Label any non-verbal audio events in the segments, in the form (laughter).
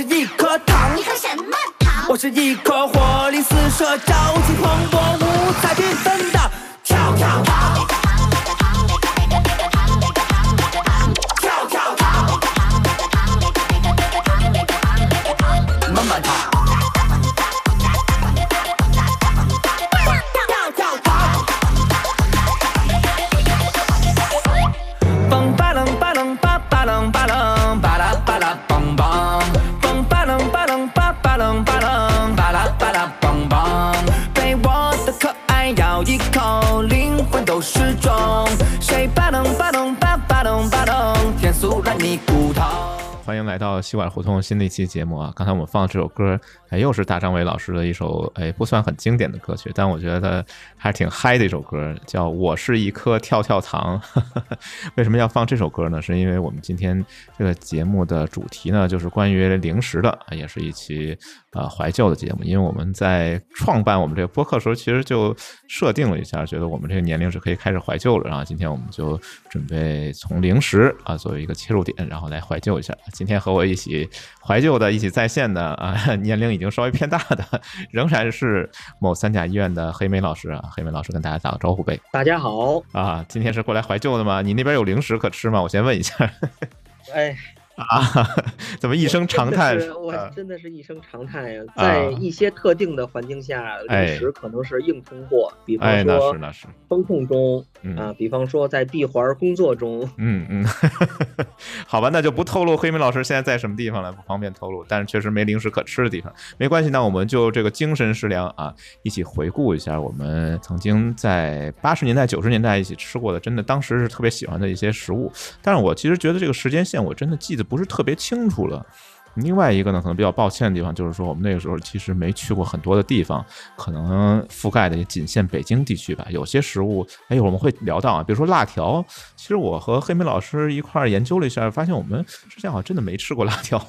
是一颗糖，你颗什么糖？我是一颗活力四射、朝西管胡同新的一期节目啊！刚才我们放的这首歌，哎，又是大张伟老师的一首，哎，不算很经典的歌曲，但我觉得还是挺嗨的一首歌，叫《我是一颗跳跳糖》。(laughs) 为什么要放这首歌呢？是因为我们今天这个节目的主题呢，就是关于零食的，也是一期呃怀旧的节目。因为我们在创办我们这个播客的时候，其实就设定了一下，觉得我们这个年龄是可以开始怀旧了。然后今天我们就准备从零食啊作为一个切入点，然后来怀旧一下。今天和我一起怀旧的、一起在线的 (laughs) 啊，年龄已经稍微偏大的，(laughs) 仍然是某三甲医院的黑莓老师啊。黑莓老师跟大家打个招呼呗。大家好，啊，今天是过来怀旧的吗？你那边有零食可吃吗？我先问一下。(laughs) 哎，啊，(laughs) 怎么一声长叹？真我真的是一声长叹呀！在一些特定的环境下，哎零食可能是硬通货，比哎，方说那是那是，风控中嗯啊，比方说在闭环工作中，嗯嗯，(laughs) 好吧，那就不透露黑明老师现在在什么地方了，不方便透露。但是确实没零食可吃的地方，没关系。那我们就这个精神食粮啊，一起回顾一下我们曾经在八十年代、九十年代一起吃过的，真的当时是特别喜欢的一些食物。但是我其实觉得这个时间线我真的记得不是特别清楚了。另外一个呢，可能比较抱歉的地方就是说，我们那个时候其实没去过很多的地方，可能覆盖的也仅限北京地区吧。有些食物，哎，我们会聊到啊，比如说辣条。其实我和黑莓老师一块儿研究了一下，发现我们之前好像真的没吃过辣条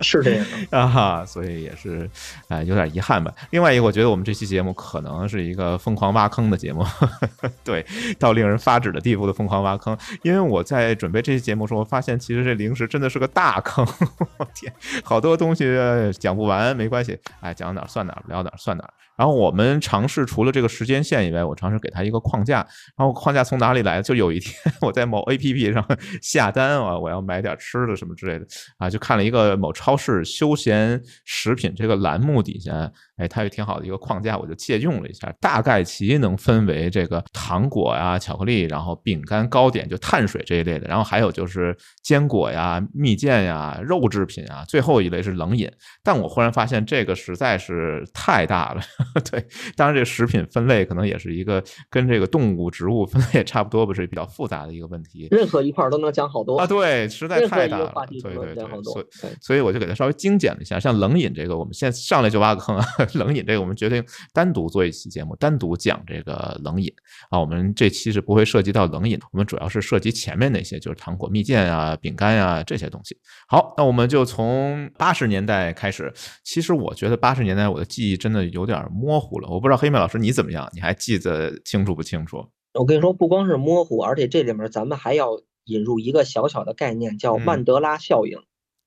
是这样。(laughs) 啊哈，所以也是，哎、有点遗憾吧。另外一个，我觉得我们这期节目可能是一个疯狂挖坑的节目，(laughs) 对，到令人发指的地步的疯狂挖坑。因为我在准备这期节目的时候，我发现其实这零食真的是个大坑，我天，好多东西讲不完，没关系，哎，讲哪算哪儿，聊哪算哪。然后我们尝试除了这个时间线以外，我尝试给它一个框架。然后框架从哪里来？就有一天 (laughs) 我在某 APP 上 (laughs) 下单啊，我要买点吃的什么之类的啊，就看了一个某超市休闲食品这个栏目底下，哎，它有挺好的一个框架，我就借用了一下，大概其能分为这个糖果呀、巧克力，然后饼干、糕点，就碳水这一类的，然后还有就是坚果呀、蜜饯呀、肉制品啊，最后一类是冷饮。但我忽然发现这个实在是太大了，(laughs) 对，当然这食品分类可能也是一个跟这个动物、植物分类差不多，不是比较复杂的一个问题任何一块儿都能讲好多啊，对，实在太大了，对对对，所以。所以我就给它稍微精简了一下，像冷饮这个，我们现在上来就挖个坑啊，(laughs) 冷饮这个我们决定单独做一期节目，单独讲这个冷饮啊。我们这期是不会涉及到冷饮，我们主要是涉及前面那些，就是糖果、蜜饯啊、饼干啊这些东西。好，那我们就从八十年代开始。其实我觉得八十年代我的记忆真的有点模糊了，我不知道黑妹老师你怎么样，你还记得清楚不清楚？我跟你说，不光是模糊，而且这里面咱们还要引入一个小小的概念，叫嗯曼德拉效应。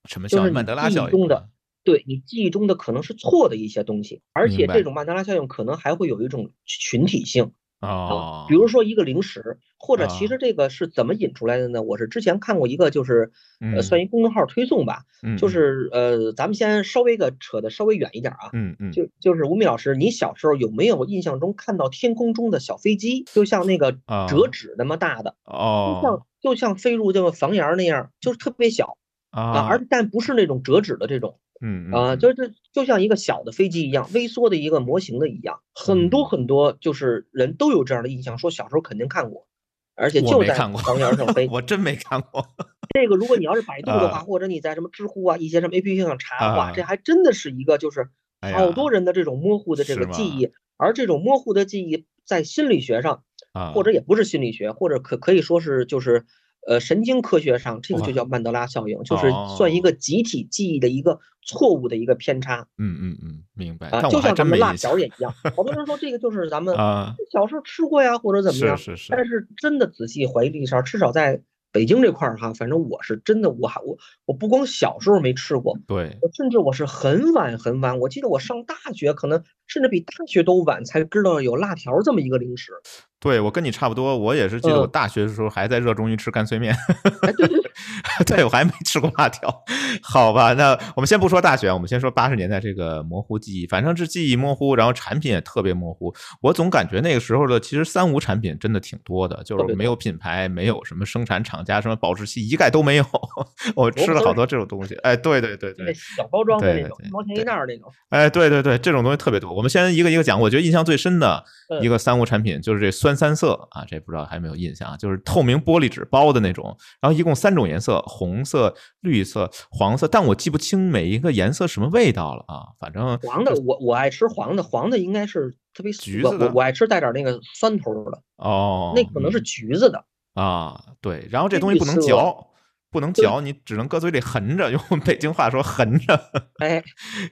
什么叫就是曼德拉效应？中的对你记忆中的可能是错的一些东西，而且这种曼德拉效应可能还会有一种群体性哦啊，，比如说一个零食，或者啊。其实这个是怎么引出来的呢？我是之前看过一个，就是嗯呃，算一公众号推送吧，嗯就是呃，咱们先稍微个扯的稍微远一点啊，嗯嗯，就就是吴敏老师，你小时候有没有印象中看到天空中的小飞机，就像那个啊。折纸那么大的，就哦像就像飞入这个房檐儿那样，就是特别小啊，啊，而但不是那种折纸的这种。嗯啊，嗯。就是就像一个小的飞机一样，微缩的一个模型的一样，很多嗯。很多就是人都有这样的印象，说小时候肯定看过，而且就在房檐上飞。我真没看过。这个如果你要是百 (laughs) 度的话，啊。或者你在什么知乎啊一些什么 APP 上查的话，啊。这还真的是一个就是好多人的这种模糊的这个记忆，而这种模糊的记忆在心理学上，啊，或者也不是心理学，或者可可以说是就是呃神经科学上，这个就叫曼德拉效应，就是哦算一个集体记忆的一个错误的一个偏差。嗯嗯嗯，明白。啊，就像咱们辣条也一样，好多人说这个就是咱们 (laughs) 啊，小时候吃过呀，或者怎么样。是是是但是真的仔细回忆一下，至少在北京这块儿哈，反正我是真的，我还我我不光小时候没吃过，对，我甚至我是很晚很晚，我记得我上大学，可能甚至比大学都晚才知道有辣条这么一个零食。对，我跟你差不多，我也是记得我嗯大学的时候还在热衷于吃干脆面，哎，对对 (laughs) 对，对我还没吃过辣条。好吧，那我们先不说大学，我们先说八十年代这个模糊记忆，反正是记忆模糊，然后产品也特别模糊。我总感觉那个时候的其实三无产品真的挺多的，就是没有品牌，没有什么生产厂家，什么保质期一概都没有。(laughs) 我吃了好多这种东西，哎，对对对对，小包装的那种，一毛钱一袋儿那种。哎，对对对，这种东西特别多。我们先一个一个讲。我觉得印象最深的嗯一个三无产品就是这酸三色啊，这不知道还有没有印象啊？就是透明玻璃纸包的那种，然后一共三种颜色：红色、绿色、黄色。但我记不清每一个颜色什么味道了啊。反正黄的，我我爱吃黄的，黄的应该是特别我橘子的我我爱吃带点那个酸头儿的，哦，那可能是橘子的。啊，对。然后这东西不能嚼，不能嚼，你只能搁嘴里含着，(laughs) 用北京话说含着。哎，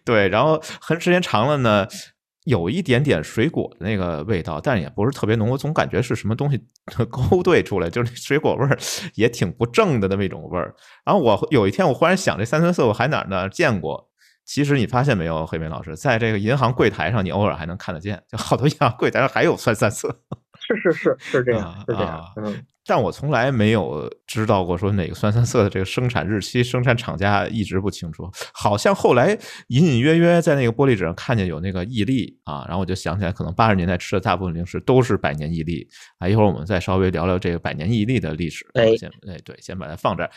对，然后含时间长了呢，有一点点水果的那个味道，但也不是特别浓。我总感觉是什么东西 (laughs) 勾兑出来，就是那水果味儿也挺不正的那么一种味儿。然后我有一天我忽然想，这三酸色我还哪儿呢见过？其实你发现没有，黑莓老师，在这个银行柜台上，你偶尔还能看得见，就好多银行柜台上还有酸三色。是是是是这样啊，是这样啊。嗯，但我从来没有知道过说哪个酸三色的这个生产日期、生产厂家一直不清楚。好像后来隐隐约约在那个玻璃纸上看见有那个毅力啊，然后我就想起来，可能八十年代吃的大部分零食都是百年毅力啊。一会儿我们再稍微聊聊这个百年毅力的历史。哎先哎对，先把它放这儿。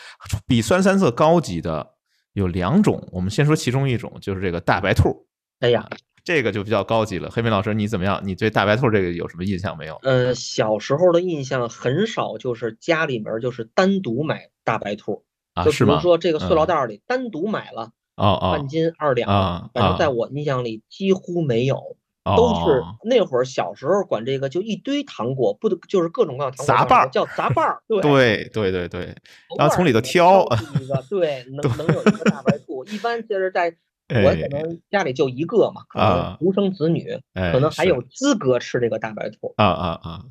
比酸三色高级的有两种，我们先说其中一种，就是这个大白兔。哎呀，这个就比较高级了。黑莓老师，你怎么样？你对大白兔这个有什么印象没有？呃，小时候的印象很少，就是家里面就是单独买大白兔，啊，就是比如？说这个塑料嗯袋儿里单独买了哦哦半斤二两反正啊在我印象里几乎没有。哦，都是那会儿小时候管这个就一堆糖果，不就是各种各样的糖果杂瓣儿叫杂瓣儿，(laughs) 对对对对对，然后从里头挑一个，对，(laughs) 能能有一个大白兔。一般就是在我哎可能家里就一个嘛，可啊能独生子女，哎可能还有资格吃这个大白兔啊啊啊！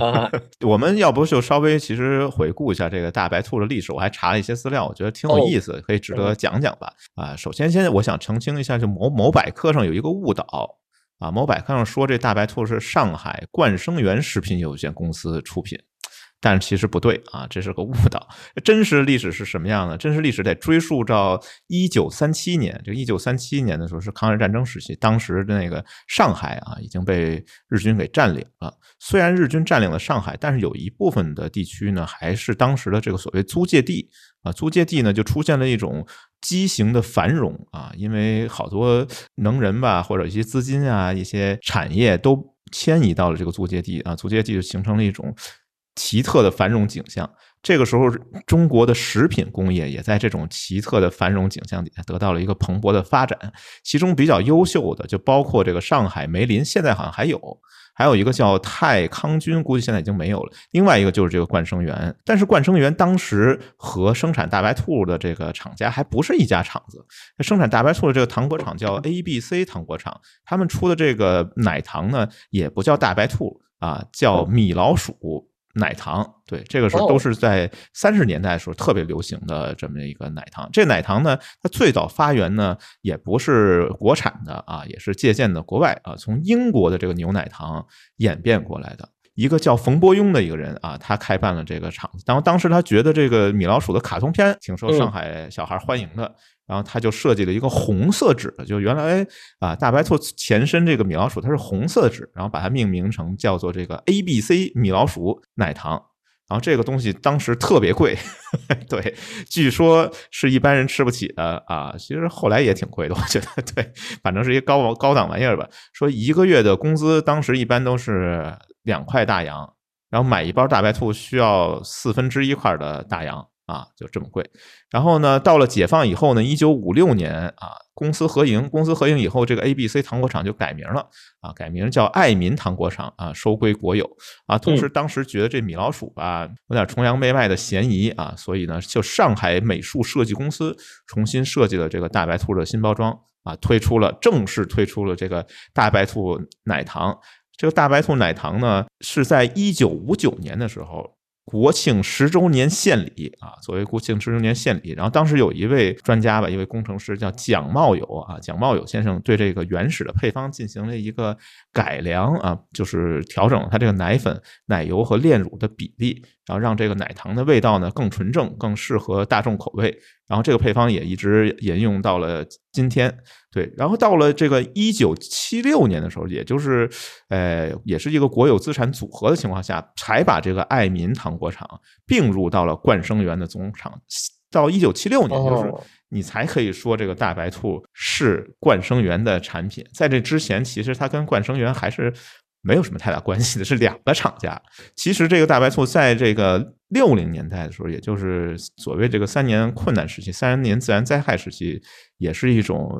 啊。(laughs) 我们要不就稍微其实回顾一下这个大白兔的历史，我还查了一些资料，我觉得挺有哦意思，可以值得讲讲吧。啊，首先现在我想澄清一下，就某某百科上有一个误导啊，某百科上说这大白兔是上海冠生园食品有限公司出品。但其实不对啊，这是个误导。真实历史是什么样呢？真实历史得追溯到一九三七年。就一九三七年的时候是抗日战争时期，当时的那个上海啊已经被日军给占领了。虽然日军占领了上海，但是有一部分的地区呢还是当时的这个所谓租界地啊。租界地呢就出现了一种畸形的繁荣啊，因为好多能人吧或者一些资金啊、一些产业都迁移到了这个租界地啊，租界地就形成了一种。奇特的繁荣景象。这个时候，中国的食品工业也在这种奇特的繁荣景象底下得到了一个蓬勃的发展。其中比较优秀的就包括这个上海梅林，现在好像还有，还有一个叫泰康君，估计现在已经没有了。另外一个就是这个冠生园，但是冠生园当时和生产大白兔的这个厂家还不是一家厂子。生产大白兔的这个糖果厂叫 A B C 糖果厂，他们出的这个奶糖呢，也不叫大白兔啊，叫米老鼠。奶糖，对，这个时候都是在三十年代的时候特别流行的这么一个奶糖。这奶糖呢，它最早发源呢也不是国产的啊，也是借鉴的国外啊，从英国的这个牛奶糖演变过来的。一个叫冯伯庸的一个人啊，他开办了这个厂子。然后当时他觉得这个米老鼠的卡通片挺受上海小孩欢迎的，然后他就设计了一个红色纸的，就原来啊大白兔前身这个米老鼠它是红色纸，然后把它命名成叫做这个 A B C 米老鼠奶糖。然后这个东西当时特别贵，(laughs) 对，据说是一般人吃不起的啊。其实后来也挺贵的，我觉得，对，反正是一个高高档玩意儿吧。说一个月的工资当时一般都是两块大洋，然后买一包大白兔需要四分之一块的大洋啊，就这么贵。然后呢，到了解放以后呢，一九五六年啊，公私合营，公私合营以后，这个 A B C 糖果厂就改名了啊，改名叫爱民糖果厂啊，收归国有啊。同时，当时觉得这米老鼠吧有点崇洋媚外的嫌疑啊，所以呢，就上海美术设计公司重新设计了这个大白兔的新包装啊，推出了正式推出了这个大白兔奶糖。这个大白兔奶糖呢，是在一九五九年的时候国庆十周年献礼啊，作为国庆十周年献礼。然后当时有一位专家吧，一位工程师叫蒋茂友啊，蒋茂友先生对这个原始的配方进行了一个改良啊，就是调整了它这个奶粉、奶油和炼乳的比例，然后让这个奶糖的味道呢更纯正，更适合大众口味。然后这个配方也一直沿用到了今天。对，然后到了这个一九七六年的时候，也就是呃，也是一个国有资产组合的情况下，才把这个爱民糖果厂并入到了冠生园的总厂。到一九七六年，就是你才可以说这个大白兔是冠生园的产品。在这之前，其实它跟冠生园还是。没有什么太大关系的，是两个厂家。其实这个大白兔在这个六零年代的时候，也就是所谓这个三年困难时期、三十年自然灾害时期，也是一种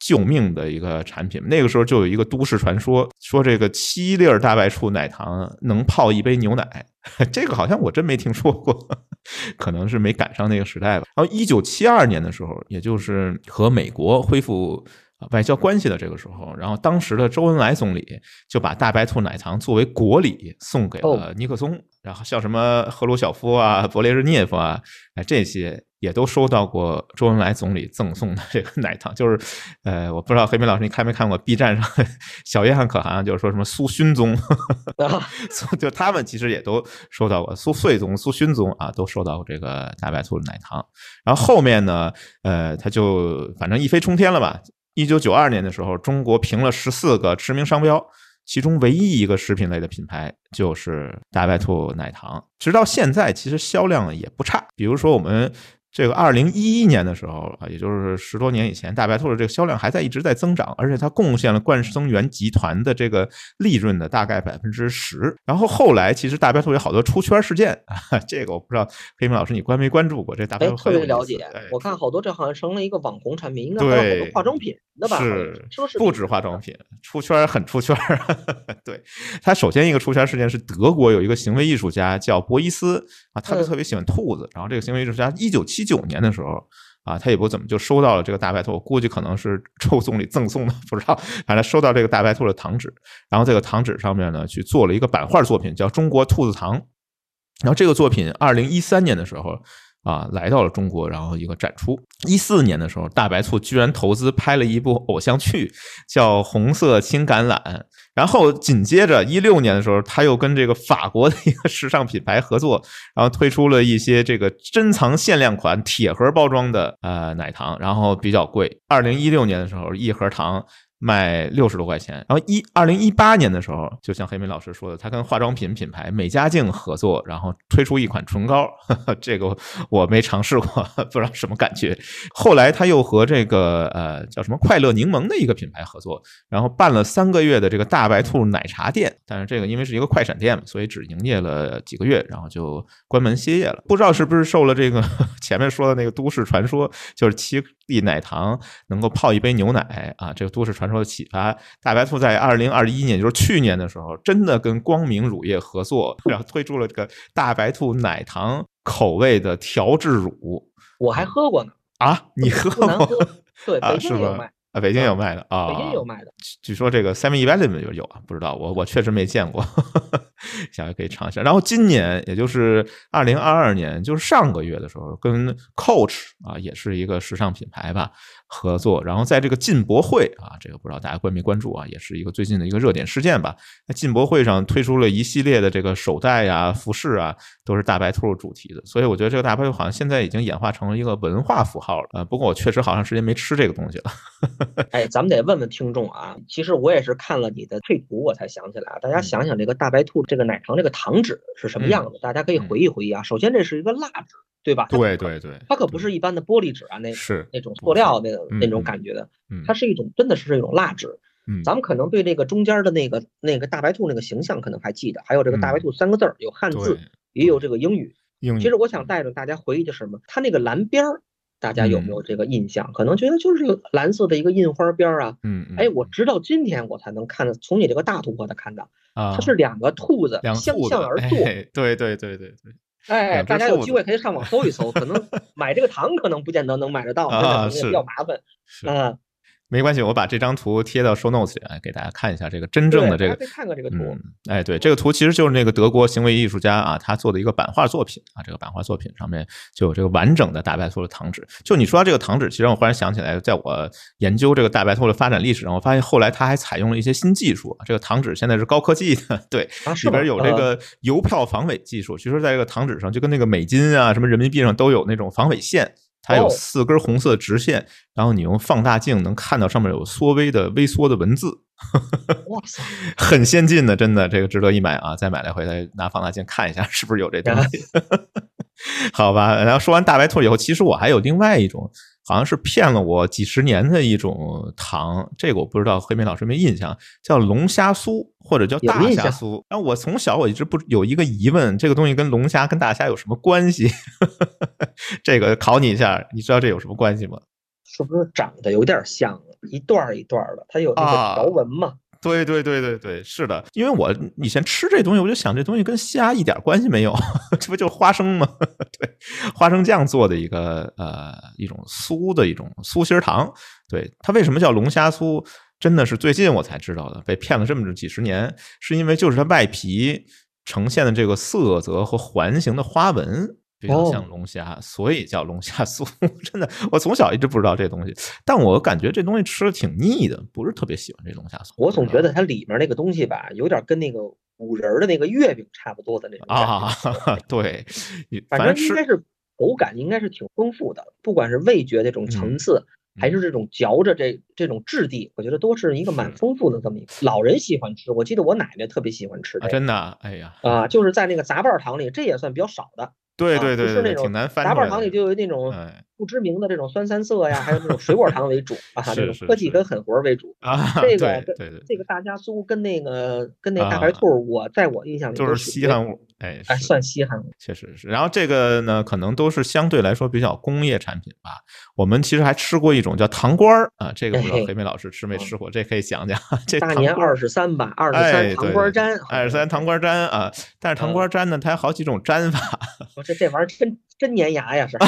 救命的一个产品。那个时候就有一个都市传说，说这个七粒大白兔奶糖能泡一杯牛奶。(laughs) 这个好像我真没听说过，(laughs) 可能是没赶上那个时代吧。然后一九七二年的时候，也就是和美国恢复。外交关系的这个时候，然后当时的周恩来总理就把大白兔奶糖作为国礼送给了尼克松，然后像什么赫鲁晓夫啊、勃列日涅夫啊，哎，这些也都收到过周恩来总理赠送的这个奶糖。就是，呃，我不知道黑明老师你看没看过 B 站上小约翰可汗就是说什么苏勋宗，(laughs) 就他们其实也都收到过苏穗宗、苏勋宗啊，都收到过这个大白兔的奶糖。然后后面呢，呃，他就反正一飞冲天了吧。一九九二年的时候，中国评了十四个驰名商标，其中唯一一个食品类的品牌就是大白兔奶糖。直到现在，其实销量也不差。比如说我们。这个二零一一年的时候啊，也就是十多年以前，大白兔的这个销量还在一直在增长，而且它贡献了冠生园集团的这个利润的大概百分之十。然后后来其实大白兔有好多出圈事件，这个我不知道黑明老师你关没关注过？这大白兔特别了解，我看好多这好像成了一个网红产品，应该还有好多化妆品的吧？是，不止化妆品，出圈很出圈。(laughs) 对，它首先一个出圈事件是德国有一个行为艺术家叫博伊斯啊，他就特别喜欢兔子，然后这个行为艺术家一九七。一九年的时候啊，他也不怎么就收到了这个大白兔，我估计可能是周总理赠送的，不知道。反正收到这个大白兔的糖纸，然后这个糖纸上面呢，去做了一个版画作品，叫《中国兔子糖》。然后这个作品，二零一三年的时候。啊，来到了中国，然后一个展出。一四年的时候，大白兔居然投资拍了一部偶像剧，叫《红色青橄榄》。然后紧接着一六年的时候，他又跟这个法国的一个时尚品牌合作，然后推出了一些这个珍藏限量款铁盒包装的呃奶糖，然后比较贵。二零一六年的时候，一盒糖。卖六十多块钱，然后一二零一八年的时候，就像黑莓老师说的，他跟化妆品品牌美加净合作，然后推出一款唇膏，(laughs) 这个我没尝试过，不知道什么感觉。后来他又和这个呃叫什么快乐柠檬的一个品牌合作，然后办了三个月的这个大白兔奶茶店，但是这个因为是一个快闪店嘛，所以只营业了几个月，然后就关门歇业了。不知道是不是受了这个 (laughs) 前面说的那个都市传说，就是七粒奶糖能够泡一杯牛奶啊，这个都市传说。的启发，大白兔在二零二一年，就是去年的时候，真的跟光明乳业合作，然后推出了这个大白兔奶糖口味的调制乳。我还喝过呢啊，你喝过？对，北京有卖啊，北京有卖的啊，北京有卖的。据说这个 Seven Eleven 有有啊，不知道，我我确实没见过，(laughs) 下回可以尝一下。然后今年，也就是二零二二年，就是上个月的时候，跟 Coach 啊，也是一个时尚品牌吧。合作，然后在这个进博会啊，这个不知道大家关没关注啊，也是一个最近的一个热点事件吧。在进博会上推出了一系列的这个手袋啊、服饰啊，都是大白兔主题的。所以我觉得这个大白兔好像现在已经演化成了一个文化符号了啊。不过我确实好长时间没吃这个东西了。(laughs) 哎，咱们得问问听众啊，其实我也是看了你的配图我才想起来啊。大家想想这个大白兔这个奶糖这个糖纸是什么样子，大家可以回忆回忆啊。首先这是一个蜡纸。对吧？对对对，它可不是一般的玻璃纸啊，那是那种塑料那那种感觉的，它是一种真的是这种蜡纸。嗯，咱们可能对这个中间的那个那个大白兔那个形象可能还记得，还有这个大白兔三个字儿有汉字，也有这个英语。英语。其实我想带着大家回忆的是什么？它那个蓝边儿，大家有没有这个印象？可能觉得就是个蓝色的一个印花边儿啊。嗯哎，我直到今天我才能看到，从你这个大图我才看到，它是两个兔子相向而坐。对对对对对。哎，大家有机会可以上网搜一搜，可能 (laughs) 买这个糖可能不见得能买得到，真的比较麻烦。啊，没关系，我把这张图贴到 show notes 里来给大家看一下这个真正的这个。看看这个图。嗯，哎，对，这个图其实就是那个德国行为艺术家啊，他做的一个版画作品啊。这个版画作品上面就有这个完整的大白兔的糖纸。就你说到这个糖纸，其实我忽然想起来，在我研究这个大白兔的发展历史上，我发现后来他还采用了一些新技术。这个糖纸现在是高科技的，对，里边有这个邮票防伪技术。其实，在这个糖纸上，就跟那个美金啊、什么人民币上都有那种防伪线。它有四根红色直线，然后你用放大镜能看到上面有缩微的微缩的文字，哇塞，很先进的，真的这个值得一买啊！再买来回来拿放大镜看一下，是不是有这东西？(laughs) 好吧，然后说完大白兔以后，其实我还有另外一种。好像是骗了我几十年的一种糖，这个我不知道黑妹老师没印象，叫龙虾酥或者叫大虾酥。然后我从小我一直不有一个疑问，这个东西跟龙虾跟大虾有什么关系？(laughs) 这个考你一下，你知道这有什么关系吗？是不是长得有点像，一段一段的，它有那个条纹嘛？对对对对对，是的，因为我以前吃这东西，我就想这东西跟虾一点关系没有，(laughs) 这不就是花生吗？(laughs) 对，花生酱做的一个呃一种酥的一种酥心糖。对它为什么叫龙虾酥？真的是最近我才知道的，被骗了这么几十年，是因为就是它外皮呈现的这个色泽和环形的花纹。比较像龙虾，所以叫龙虾酥。(laughs) 真的，我从小一直不知道这东西，但我感觉这东西吃的挺腻的，不是特别喜欢这龙虾酥。我总觉得它里面那个东西吧，有点跟那个五仁的那个月饼差不多的那种啊。(laughs) 对，反正应该是口感应该是挺丰富的，不管是味觉这种层次，还是这种嚼着这这种质地，我觉得都是一个蛮丰富的这么一个。老人喜欢吃，我记得我奶奶特别喜欢吃。真的，哎呀，啊，就是在那个杂拌糖里，这也算比较少的。对对对，是那种挺难翻。杂拌糖里就有那种不知名的这种酸三色呀，还有那种水果糖为主 (laughs) 啊，这种科技跟狠活为主啊。这个对对，这个大家酥跟那个跟那大白兔，我在我印象里就是稀罕物。哎，还算稀罕，确实是。然后这个呢，可能都是相对来说比较工业产品吧。我们其实还吃过一种叫糖瓜儿啊，这个不知道黑妹老师吃没吃过，这可以讲讲。(laughs) 这大年二十三吧，二十三糖瓜粘，二十三糖瓜粘啊。但是糖瓜粘呢，它有好几种粘法。我这这玩意儿真真粘牙呀，是。(laughs)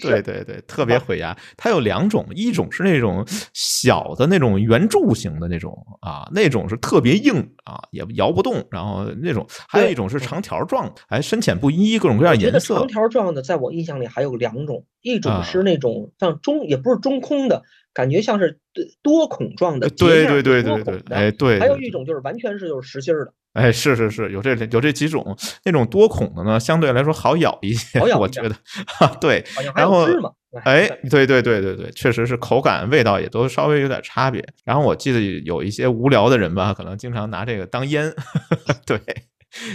对对对，特别毁牙。它有两种，一种是那种小的那种圆柱形的那种啊，那种是特别硬啊，也摇不动。然后那种还有一种是长条状，还深浅不一，各种各样颜色。长条状的，在我印象里还有两种，一种是那种像中，也不是中空的。感觉像是多孔状的，对对对对对，哎对，还有一种就是完全是就是实心的，哎是是是有这有这几种，那种多孔的呢相对来说好咬一些，我觉得，(laughs) 对，然后哎对对对对对，确实是口感味道也都稍微有点差别。然后我记得有一些无聊的人吧，可能经常拿这个当烟，(laughs) 对。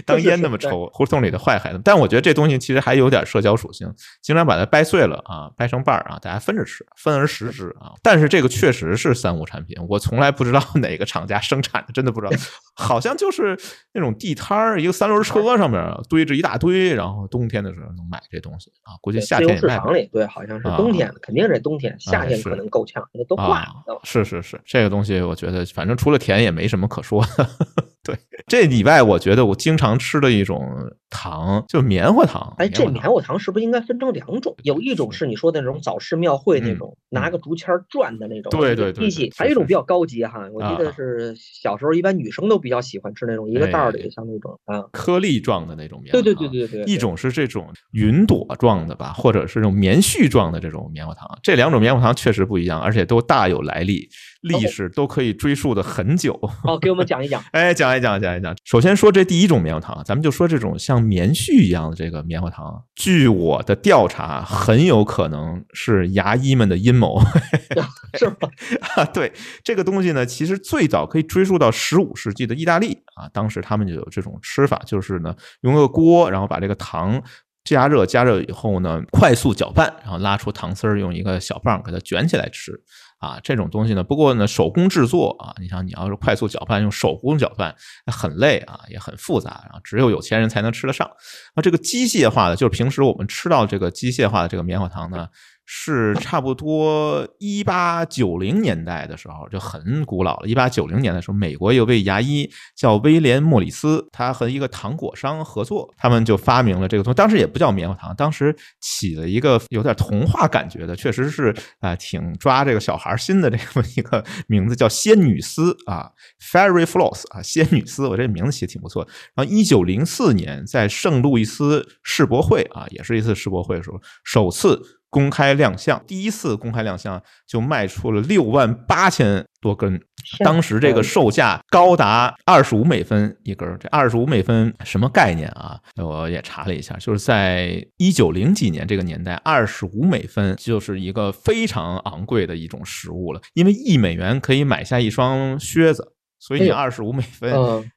当烟那么抽，胡同里的坏孩子。但我觉得这东西其实还有点社交属性，经常把它掰碎了啊，掰成瓣儿啊，大家分着吃，分而食之啊。但是这个确实是三无产品，我从来不知道 (laughs) 哪个厂家生产的，真的不知道，好像就是那种地摊儿，一个三轮车上面堆着一大堆，然后冬天的时候能买这东西啊。估计夏天市场里对，好像是冬天，肯定是冬天，夏天可能够呛，都挂了。是是是，这个东西我觉得反正除了甜也没什么可说的。对，这里外我觉得我经常吃的一种糖，就棉花糖。哎，这棉花糖是不是应该分成两种？有一种是你说的那种早市庙会那种拿个竹签转的那种，对对对。还有一种比较高级哈，我记得是小时候一般女生都比较喜欢吃那种一个袋儿里像那种啊颗粒状的那种棉花糖。对对对对对。一种是这种云朵状的吧，或者是这种棉絮状的这种棉花糖。这两种棉花糖确实不一样，而且都大有来历。历史都可以追溯的很久。哦，给我们讲一讲。(laughs) 哎，讲一讲，讲一讲。首先说这第一种棉花糖，咱们就说这种像棉絮一样的这个棉花糖。据我的调查，很有可能是牙医们的阴谋。(laughs) 是吗？(laughs) 对，这个东西呢，其实最早可以追溯到十五世纪的意大利啊。当时他们就有这种吃法，就是呢，用个锅，然后把这个糖加热，加热以后呢，快速搅拌，然后拉出糖丝儿，用一个小棒给它卷起来吃。啊，这种东西呢，不过呢，手工制作啊，你想，你要是快速搅拌，用手工搅拌，很累啊，也很复杂，然后只有有钱人才能吃得上。那这个机械化的，就是平时我们吃到这个机械化的这个棉花糖呢，是差不多一八九零年代的时候，就很古老了。一八九零年的时候，美国有位牙医叫威廉·莫里斯，他和一个糖果商合作，他们就发明了这个东西。当时也不叫棉花糖，当时起了一个有点童话感觉的，确实是啊，挺抓这个小孩心的这么一个 (laughs) 名字，叫仙女丝啊，Fairy Floss 啊，仙女丝。我这名字起的挺不错。然后一九零四年在圣路易斯世博会啊，也是一次世博会的时候，首次。公开亮相，第一次公开亮相就卖出了六万八千多根，当时这个售价高达二十五美分一根。这二十五美分什么概念啊？我也查了一下，就是在一九零几年这个年代，二十五美分就是一个非常昂贵的一种食物了，因为一美元可以买下一双靴子，所以你二十五美分。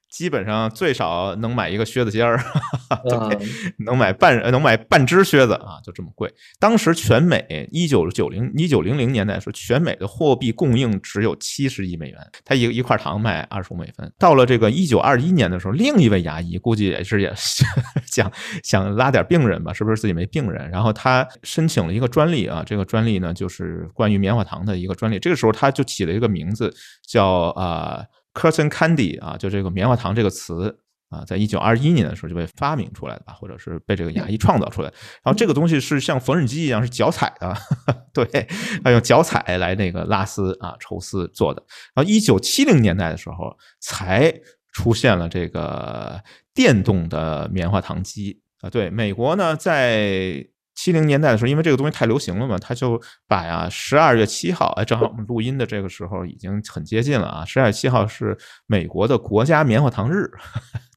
基本上最少能买一个靴子尖儿，(laughs) 对，能买半能买半只靴子啊，就这么贵。当时全美一九九零一九零零年代的时候，全美的货币供应只有七十亿美元，他一一块糖卖二十五美分。到了这个一九二一年的时候，另一位牙医估计也是也 (laughs) 想想拉点病人吧，是不是自己没病人？然后他申请了一个专利啊，这个专利呢就是关于棉花糖的一个专利。这个时候他就起了一个名字叫啊。Cotton candy 啊，就这个棉花糖这个词啊，在一九二一年的时候就被发明出来的吧，或者是被这个牙医创造出来。然后这个东西是像缝纫机一样是脚踩的，(laughs) 对，要用脚踩来那个拉丝啊、抽丝做的。然后一九七零年代的时候才出现了这个电动的棉花糖机啊。对，美国呢在。七零年代的时候，因为这个东西太流行了嘛，他就把呀十二月七号，哎，正好我们录音的这个时候已经很接近了啊，十二月七号是美国的国家棉花糖日。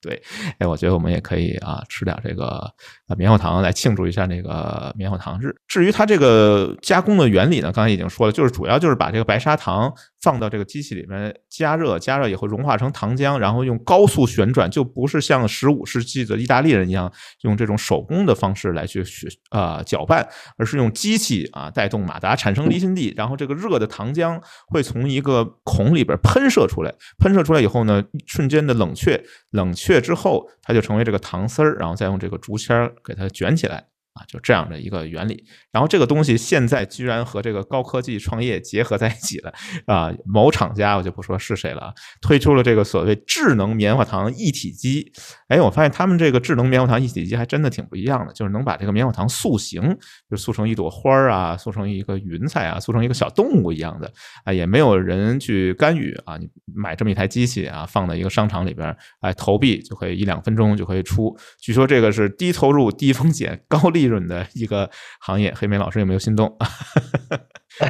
对，哎，我觉得我们也可以啊，吃点这个棉花糖来庆祝一下那个棉花糖日。至于它这个加工的原理呢，刚才已经说了，就是主要就是把这个白砂糖放到这个机器里面加热，加热以后融化成糖浆，然后用高速旋转，就不是像十五世纪的意大利人一样用这种手工的方式来去学啊搅拌，而是用机器啊带动马达产生离心力，然后这个热的糖浆会从一个孔里边喷射出来，喷射出来以后呢，瞬间的冷却，冷却。血之后，它就成为这个糖丝儿，然后再用这个竹签儿给它卷起来。啊，就这样的一个原理。然后这个东西现在居然和这个高科技创业结合在一起了啊！某厂家我就不说是谁了，推出了这个所谓智能棉花糖一体机。哎，我发现他们这个智能棉花糖一体机还真的挺不一样的，就是能把这个棉花糖塑形，就塑成一朵花儿啊，塑成一个云彩啊，塑成一个小动物一样的啊，也没有人去干预啊。你买这么一台机器啊，放在一个商场里边，哎，投币就可以一两分钟就可以出。据说这个是低投入、低风险、高利。利润的一个行业，黑莓老师有没有心动？(laughs)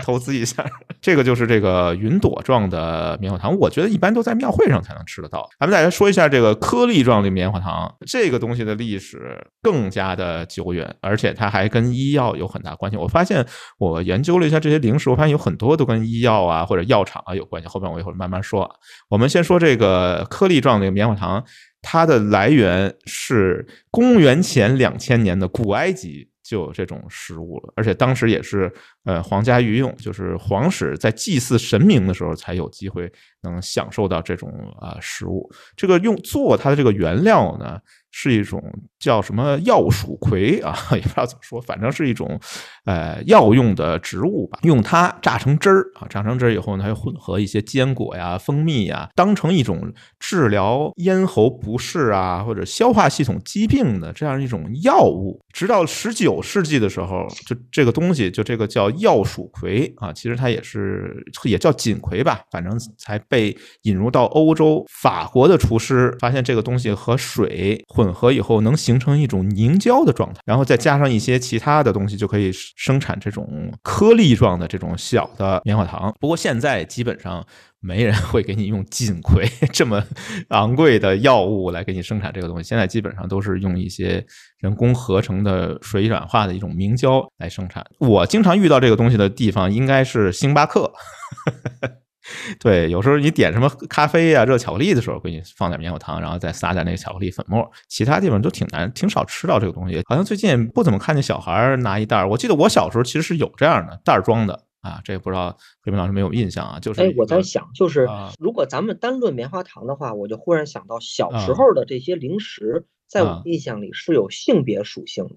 投资一下，这个就是这个云朵状的棉花糖，我觉得一般都在庙会上才能吃得到。咱们再来说一下这个颗粒状的棉花糖，这个东西的历史更加的久远，而且它还跟医药有很大关系。我发现我研究了一下这些零食，我发现有很多都跟医药啊或者药厂啊有关系。后边我一会儿慢慢说。我们先说这个颗粒状的棉花糖。它的来源是公元前两千年的古埃及就有这种食物了，而且当时也是呃皇家御用，就是皇室在祭祀神明的时候才有机会能享受到这种啊食物。这个用做它的这个原料呢？是一种叫什么药属葵啊，(laughs) 也不知道怎么说，反正是一种，呃，药用的植物吧。用它榨成汁儿啊，榨成汁儿以后呢，还混合一些坚果呀、蜂蜜呀，当成一种治疗咽喉不适啊或者消化系统疾病的这样一种药物。直到十九世纪的时候，就这个东西，就这个叫药属葵啊，其实它也是也叫锦葵吧，反正才被引入到欧洲。法国的厨师发现这个东西和水。混合以后能形成一种凝胶的状态，然后再加上一些其他的东西，就可以生产这种颗粒状的这种小的棉花糖。不过现在基本上没人会给你用锦葵 (laughs) 这么昂贵的药物来给你生产这个东西，现在基本上都是用一些人工合成的水软化的一种明胶来生产。我经常遇到这个东西的地方应该是星巴克。(laughs) (laughs) 对，有时候你点什么咖啡呀、热巧克力的时候，给你放点棉花糖，然后再撒点那个巧克力粉末。其他地方都挺难，挺少吃到这个东西。好像最近不怎么看见小孩拿一袋儿。我记得我小时候其实是有这样的袋装的啊，这也不知道黑明老师没有印象啊？就是，哎，我在想，就是如果咱们单论棉花糖的话，我就忽然想到小时候的这些零食，在我印象里是有性别属性的。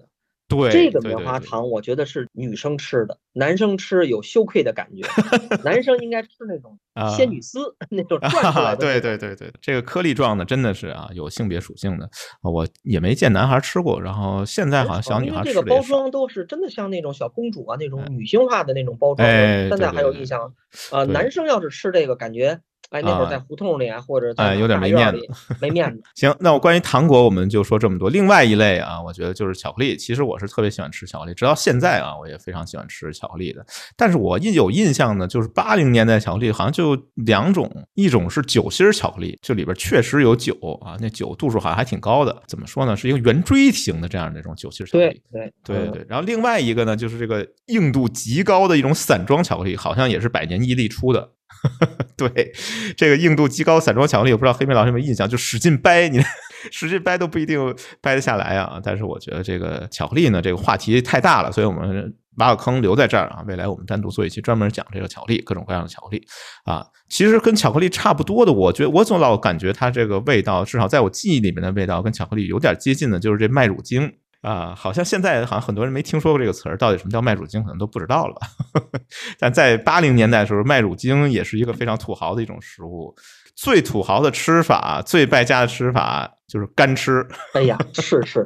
对，这个棉花糖，我觉得是女生吃的，男生吃有羞愧的感觉。(laughs) 男生应该吃那种啊仙女丝那种 (laughs) 转出来的。对对。对对，这个颗粒状的真的是啊，有性别属性的，啊我也没见男孩吃过，然后现在好像小女孩因为这个包。装都是真的像那种小公主啊那种女性化的那种包装，哎现在还有印象。呃，男生要是吃这个，感觉哎那会儿啊在胡同里啊，或者在哎有点没面子没面子。行，那我关于糖果我们就说这么多。另外一类啊，我觉得就是巧克力。其实我是特别喜欢吃巧克力，直到现在啊，我也非常喜欢吃巧克力的。但是我印有印象呢，就是八零年代巧克力好像就两种，一种是酒心儿巧克力，就里边确实有酒啊，那酒度数好像还挺高的。怎么说呢？是一个圆锥形的这样的这种酒心儿巧克力。对嗯对对对，然后另外一个呢，就是这个硬度极高的一种散装巧克力，好像也是百年伊利出的。(laughs) 对，这个硬度极高散装巧克力，我不知道黑妹老师有没有印象，就使劲掰，你 (laughs) 使劲掰都不一定掰得下来啊。但是我觉得这个巧克力呢，这个话题太大了，所以我们挖个坑留在这儿啊。未来我们单独做一期专门讲这个巧克力，各种各样的巧克力啊。其实跟巧克力差不多的，我觉得我总老感觉它这个味道，至少在我记忆里面的味道跟巧克力有点接近的，就是这麦乳精。啊，好像现在好像很多人没听说过这个词儿，到底什么叫麦乳精，可能都不知道了吧。(laughs) 但在八零年代的时候，麦乳精也是一个非常土豪的一种食物。最土豪的吃法，最败家的吃法就是干吃。哎呀，是是，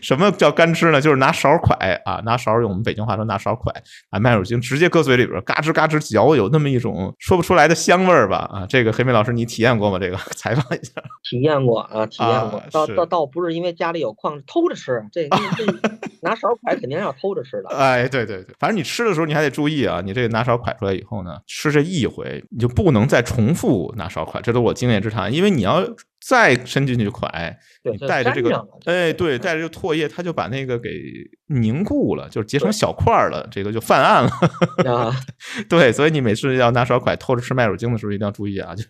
什么叫干吃呢？就是拿勺蒯啊，拿勺用我们北京话说拿勺蒯，啊麦乳精直接搁嘴里边，嘎吱嘎吱嚼，有那么一种说不出来的香味儿吧？(laughs) 啊，这个黑妹老师你体验过吗？这个采访一下。(laughs) 体验过啊，体验过啊。倒倒倒不是因为家里有矿，偷着吃。这这这拿勺蒯肯定要偷着吃的。(laughs) 哎，对对对，反正你吃的时候你还得注意啊，你这个拿勺蒯出来以后呢，吃这一回你就不能再重复拿勺蒯，这都是我经验之谈，因为你要再伸进去蒯，你对带着这个哎，对，带着这个唾液，它就把那个给凝固了，就是结成小块儿了，这个就犯案了。啊，(laughs) 对，所以你每次要拿勺筷偷着吃麦乳精的时候，一定要注意啊，就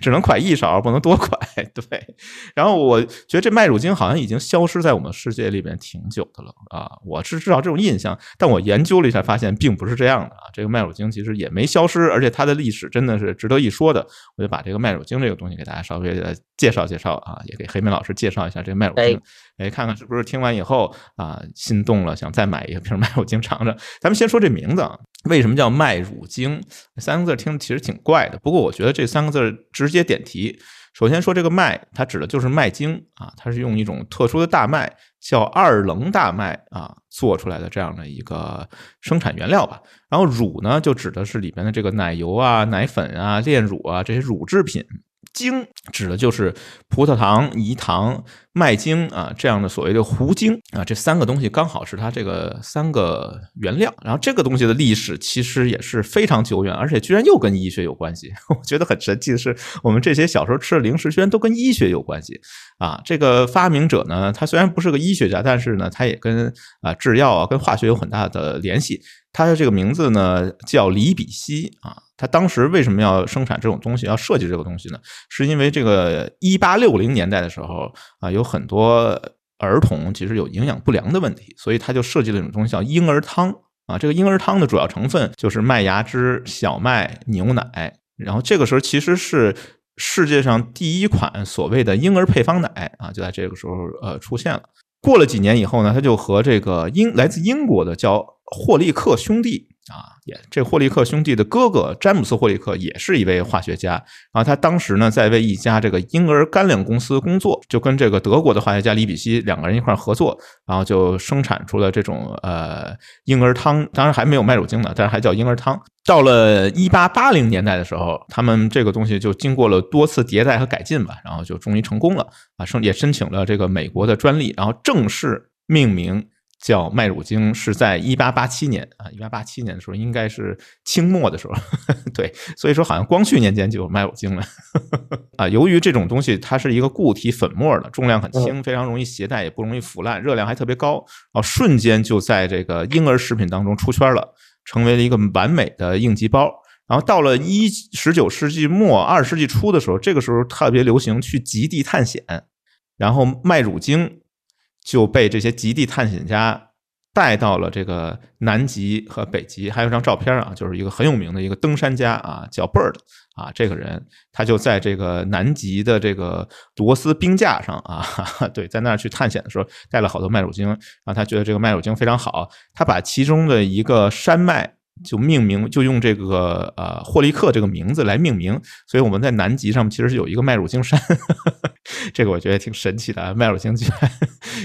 只能蒯一勺，不能多蒯。(laughs) 对，然后我觉得这麦乳精好像已经消失在我们世界里边挺久的了啊，我是至少这种印象，但我研究了一下，发现并不是这样的啊。这个麦乳精其实也没消失，而且它的历史真的是值得一说的。我就把这个麦乳精这个东西给大家稍微的介绍介绍啊，也给黑妹老师介绍一下这个麦乳精哎。哎，看看是不是听完以后啊，心动了，想再买一个瓶麦乳精尝尝。咱们先说这名字啊，为什么叫麦乳精？三个字听着其实挺怪的，不过我觉得这三个字直接点题。首先说这个麦，它指的就是麦精啊，它是用一种特殊的大麦叫二棱大麦啊做出来的这样的一个生产原料吧。然后乳呢，就指的是里边的这个奶油啊、奶粉啊、炼乳啊这些乳制品。精指的就是葡萄糖、饴糖、麦精啊这样的所谓的糊精啊，这三个东西刚好是它这个三个原料。然后这个东西的历史其实也是非常久远，而且居然又跟医学有关系。(laughs) 我觉得很神奇的是，我们这些小时候吃的零食居然都跟医学有关系啊！这个发明者呢，他虽然不是个医学家，但是呢，他也跟啊制药啊、跟化学有很大的联系。他的这个名字呢叫李比希啊。他当时为什么要生产这种东西，要设计这个东西呢？是因为这个一八六零年代的时候啊，有很多儿童其实有营养不良的问题，所以他就设计了一种东西叫婴儿汤啊。这个婴儿汤的主要成分就是麦芽汁、小麦、牛奶，然后这个时候其实是世界上第一款所谓的婴儿配方奶啊，就在这个时候呃出现了。过了几年以后呢，他就和这个英来自英国的叫霍利克兄弟啊，也这霍利克兄弟的哥哥詹姆斯霍利克也是一位化学家，然后他当时呢在为一家这个婴儿干粮公司工作，就跟这个德国的化学家李比希两个人一块合作，然后就生产出了这种呃婴儿汤，当然还没有麦乳精呢，但是还叫婴儿汤。到了一八八零年代的时候，他们这个东西就经过了多次迭代和改进吧，然后就终于成功了啊，申也申请了这个美国的专利，然后正式命名叫麦乳精，是在一八八七年啊，一八八七年的时候应该是清末的时候，(laughs) 对，所以说好像光绪年间就有麦乳精了 (laughs) 啊。由于这种东西它是一个固体粉末的，重量很轻，非常容易携带，也不容易腐烂，热量还特别高，啊，瞬间就在这个婴儿食品当中出圈了。成为了一个完美的应急包。然后到了一十九世纪末二十世纪初的时候，这个时候特别流行去极地探险，然后麦乳精就被这些极地探险家带到了这个南极和北极，还有一张照片啊，就是一个很有名的一个登山家啊，叫 Bird 啊，这个人他就在这个南极的这个罗斯冰架上啊，(laughs) 对，在那儿去探险的时候带了好多麦乳精，然后他觉得这个麦乳精非常好，他把其中的一个山脉。就命名就用这个呃霍利克这个名字来命名，所以我们在南极上面其实是有一个麦乳精山，(laughs) 这个我觉得挺神奇的。麦乳精居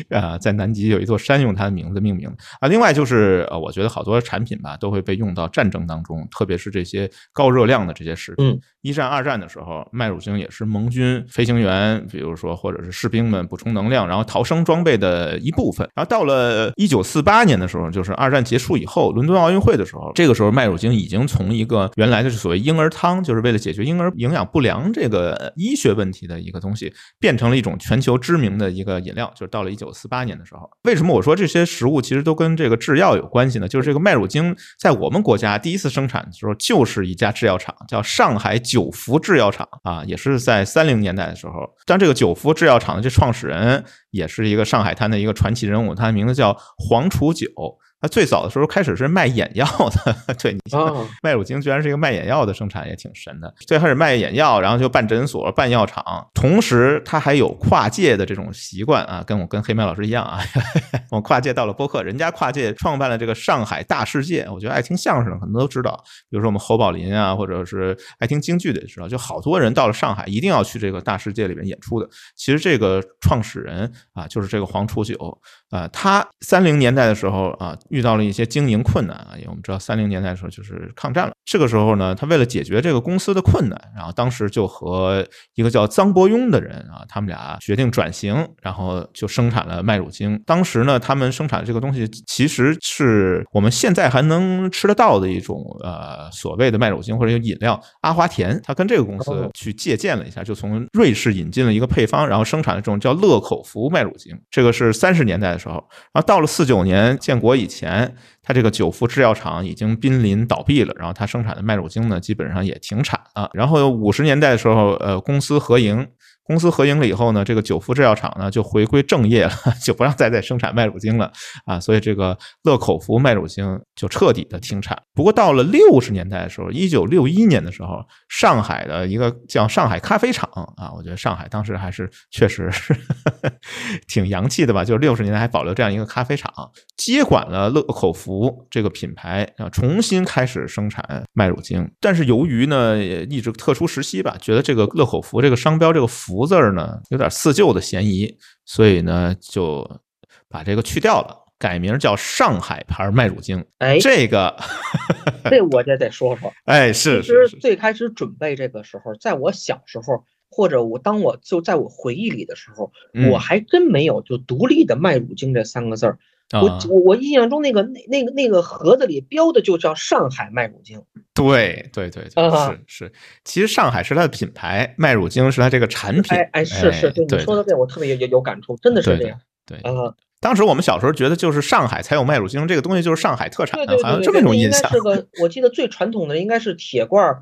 然啊在南极有一座山用它的名字命名啊。另外就是呃，我觉得好多产品吧都会被用到战争当中，特别是这些高热量的这些食品。一战、二战的时候，麦乳精也是盟军飞行员，比如说或者是士兵们补充能量，然后逃生装备的一部分。然后到了一九四八年的时候，就是二战结束以后，伦敦奥运会的时候，这个时候麦乳精已经从一个原来就是所谓婴儿汤，就是为了解决婴儿营养不良这个医学问题的一个东西，变成了一种全球知名的一个饮料。就是到了一九四八年的时候，为什么我说这些食物其实都跟这个制药有关系呢？就是这个麦乳精在我们国家第一次生产的时候，就是一家制药厂，叫上海。九福制药厂啊，也是在三零年代的时候，但这个九福制药厂的这创始人也是一个上海滩的一个传奇人物，他的名字叫黄楚九。他最早的时候开始是卖眼药的，(laughs) 对你像麦乳精居然是一个卖眼药的生产，也挺神的。最开始卖眼药，然后就办诊所、办药厂，同时他还有跨界的这种习惯啊，跟我跟黑麦老师一样啊，(laughs) 我跨界到了播客，人家跨界创办了这个上海大世界。我觉得爱听相声的可能都知道，比如说我们侯宝林啊，或者是爱听京剧的也知道，就好多人到了上海一定要去这个大世界里面演出的。其实这个创始人啊，就是这个黄楚九啊，他三零年代的时候啊。遇到了一些经营困难啊，因为我们知道三零年代的时候就是抗战了。这个时候呢，他为了解决这个公司的困难，然后当时就和一个叫臧伯庸的人啊，他们俩决定转型，然后就生产了麦乳精。当时呢，他们生产的这个东西其实是我们现在还能吃得到的一种呃所谓的麦乳精或者饮料阿华田，他跟这个公司去借鉴了一下，就从瑞士引进了一个配方，然后生产了这种叫乐口福麦乳精。这个是三十年代的时候，然后到了四九年建国以前。前，他这个九福制药厂已经濒临倒闭了，然后他生产的麦乳精呢，基本上也停产了。然后五十年代的时候，呃，公私合营。公司合营了以后呢，这个九福制药厂呢就回归正业了，(laughs) 就不让再再生产麦乳精了啊，所以这个乐口福麦乳精就彻底的停产。不过到了六十年代的时候，一九六一年的时候，上海的一个叫上海咖啡厂啊，我觉得上海当时还是确实是 (laughs) 挺洋气的吧，就是六十年代还保留这样一个咖啡厂，接管了乐口福这个品牌啊，重新开始生产麦乳精。但是由于呢也，一直特殊时期吧，觉得这个乐口福这个商标这个福。福字儿呢，有点四旧的嫌疑，所以呢就把这个去掉了，改名叫上海牌麦乳精。哎，这个 (laughs) 这我也得说说。(laughs) 哎，是。其实最开始准备这个时候，在我小时候，或者我当我就在我回忆里的时候，我还真没有就独立的麦乳精这三个字儿。我我我印象中那个那那个那个盒子里标的就叫上海麦乳精。对对对，是是，其实上海是它的品牌，麦乳精是它这个产品。哎哎，是是，对你说的这我特别有有感触，真的是这样。对，呃，当时我们小时候觉得就是上海才有麦乳精这个东西，就是上海特产的，好像这么一种印象。是个，我记得最传统的应该是铁罐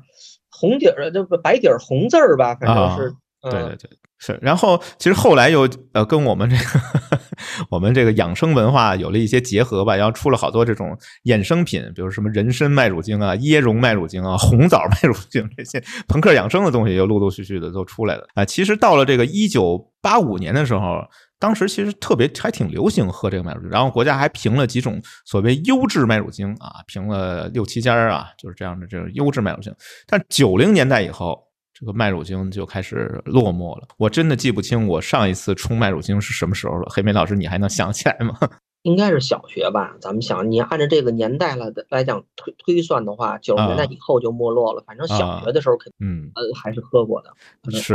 红底儿，就白底儿红字儿吧，反正是。对对对。是，然后其实后来又呃跟我们这个 (laughs) 我们这个养生文化有了一些结合吧，然后出了好多这种衍生品，比如什么人参麦乳精啊、椰蓉麦乳精啊、红枣麦乳精这些朋克养生的东西，又陆陆续续的都出来了啊。其实到了这个一九八五年的时候，当时其实特别还挺流行喝这个麦乳精，然后国家还评了几种所谓优质麦乳精啊，评了六七家啊，就是这样的这种优质麦乳精。但九零年代以后。这个麦乳精就开始落寞了。我真的记不清我上一次冲麦乳精是什么时候了。黑莓老师，你还能想起来吗？(laughs) 应该是小学吧。咱们想，你按照这个年代了的来讲推推算的话，九十年代以后就没落了。反正小学的时候肯嗯呃还是喝过的。是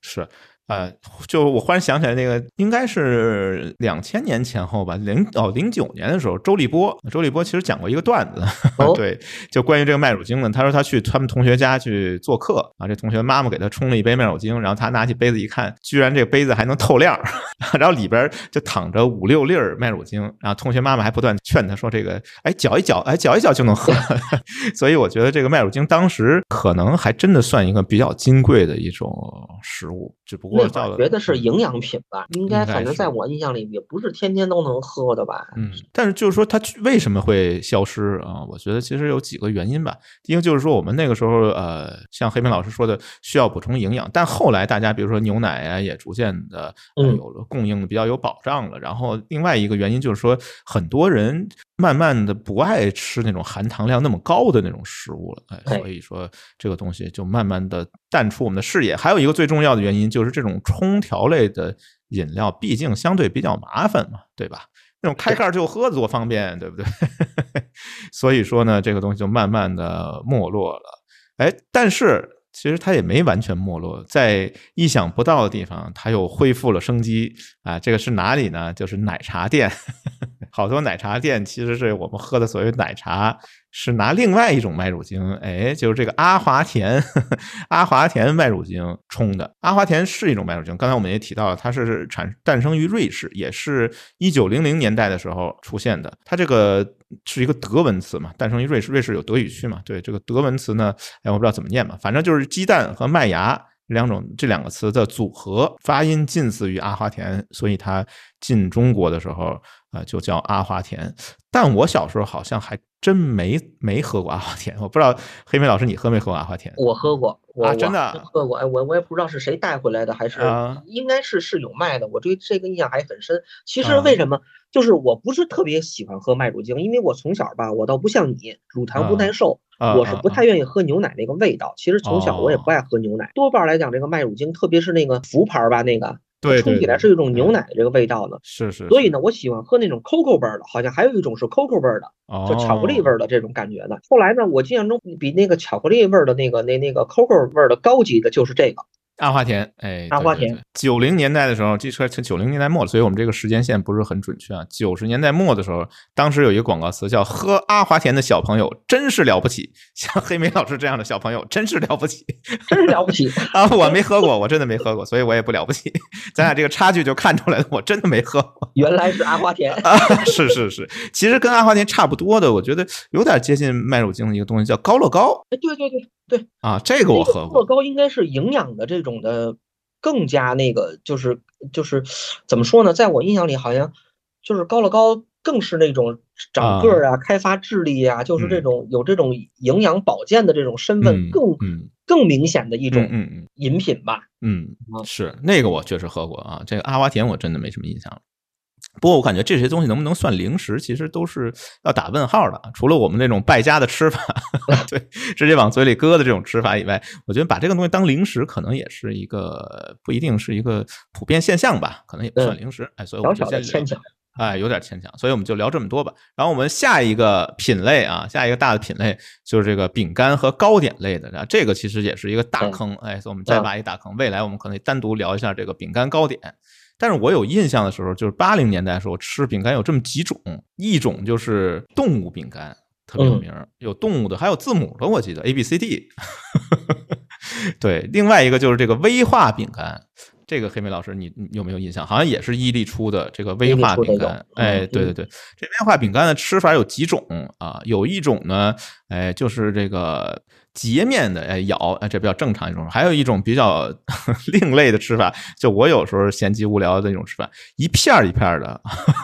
是。呃，就我忽然想起来，那个应该是两千年前后吧，零哦零九年的时候，周立波，周立波其实讲过一个段子，(laughs) 对，就关于这个麦乳精呢。他说他去他们同学家去做客啊，这同学妈妈给他冲了一杯麦乳精，然后他拿起杯子一看，居然这个杯子还能透亮，(laughs) 然后里边就躺着五六粒儿麦乳精，然后同学妈妈还不断劝他说这个，哎搅一搅，哎搅一搅就能喝。(laughs) 所以我觉得这个麦乳精当时可能还真的算一个比较金贵的一种食物，只不过。过到了，觉得是营养品吧，应该反正在我印象里也不是天天都能喝的吧。嗯，但是就是说它为什么会消失啊？我觉得其实有几个原因吧。第一个就是说我们那个时候呃，像黑平老师说的，需要补充营养，但后来大家比如说牛奶啊，也逐渐的、有了供应的比较有保障了。然后另外一个原因就是说，很多人慢慢的不爱吃那种含糖量那么高的那种食物了，哎，哎所以说这个东西就慢慢的淡出我们的视野。还有一个最重要的原因就是这种冲调类的饮料，毕竟相对比较麻烦嘛，对吧？那种开盖儿就喝多方便，对不对？(laughs) 所以说呢，这个东西就慢慢的没落了。哎，但是其实它也没完全没落，在意想不到的地方，它又恢复了生机啊！这个是哪里呢？就是奶茶店，好多奶茶店其实是我们喝的所谓奶茶，是拿另外一种麦乳精，哎，就是这个阿华田，(laughs) 阿华田麦乳精冲的。阿华田是一种麦乳精，刚才我们也提到了，它是产诞生于瑞士，也是一九零零年代的时候出现的。它这个是一个德文词嘛，诞生于瑞士，瑞士有德语区嘛，对这个德文词呢，哎，我不知道怎么念嘛，反正就是鸡蛋和麦芽。两种这两个词的组合发音近似于阿华田，所以它进中国的时候，呃，就叫阿华田。但我小时候好像还真没没喝过阿华田，我不知道黑妹老师你喝没喝过阿华田？我喝过，我真的啊喝过，哎，我我也不知道是谁带回来的，还是啊应该是是有卖的，我对这个印象还很深。其实啊为什么？就是我不是特别喜欢喝麦乳精，因为我从小吧，我倒不像你，乳糖不耐受，啊我是不太愿意喝牛奶那个味道。其实从小我也哦不爱喝牛奶，多半来讲，这个麦乳精，特别是那个福牌吧，那个冲起来是有一种牛嗯奶的这个味道呢。是是，所以呢，我喜欢喝那种 COCO 味儿的，好像还有一种是 COCO 味儿的，就巧克力味儿儿的这种感觉的。后来呢，我印象中比那个巧克力味儿的那个那那个 COCO 味儿的高级的就是这个。阿华田，哎，阿华田。九零年代的时候，这车九零年代末了，所以我们这个时间线不是很准确啊。九十年代末的时候，当时有一个广告词叫“喝阿华田的小朋友真是了不起”，像黑莓老师这样的小朋友真是了不起真是了不起。啊！我没喝过，我真的没喝过，所以我也不了不起。(laughs) 咱俩这个差距就看出来了，我真的没喝过。原来是阿华田。啊，是是是，其实跟阿华田差不多的，我觉得有点接近麦乳精的一个东西叫高乐高哎，对对对对，啊，这个我喝过乐。高应该是营养的这种的更加那个，就是就是怎么说呢？在我印象里，好像就是高乐高更是那种长个儿啊、开发智力啊，就是这嗯种有这种营养保健的这种身份嗯更嗯更明显的一嗯种饮品吧。嗯啊，是那个我确实喝过啊，这个阿华田我真的没什么印象了。不过我感觉这些东西能不能算零食，其实都是要打问号的啊。除了我们那种败家的吃法，(laughs) 对，直接往嘴里搁的这种吃法以外，我觉得把这个东西当零食，可能也是一个不一定是一个普遍现象吧，可能也不算嗯零食。哎，所以我小们就先牵强。哎，有点牵强，所以我们就聊这么多吧。然后我们下一个品类啊，下一个大的品类就是这个饼干和糕点类的，啊，这个其实也是一个大嗯坑。哎，所以我们再嗯挖一大坑。未来我们可能单独聊一下这个饼干糕点。但是我有印象的时候，就是八零年代的时候吃饼干有这么几种，一种就是动物饼干，特别有嗯名儿，有动物的，还有字母的，我记得 A B C D。(laughs) 对，另外一个就是这个威化饼干，这个黑莓老师你你有没有印象？好像也是伊利出的这个威化饼干。哎，对对对，这威化饼干的吃法有几种啊？有一种呢，哎，就是这个截面的，哎，咬，哎，这比较正常一种；还有一种比较 (laughs) 另类的吃法，就我有时候闲极无聊的那种吃法，一片儿一片儿的，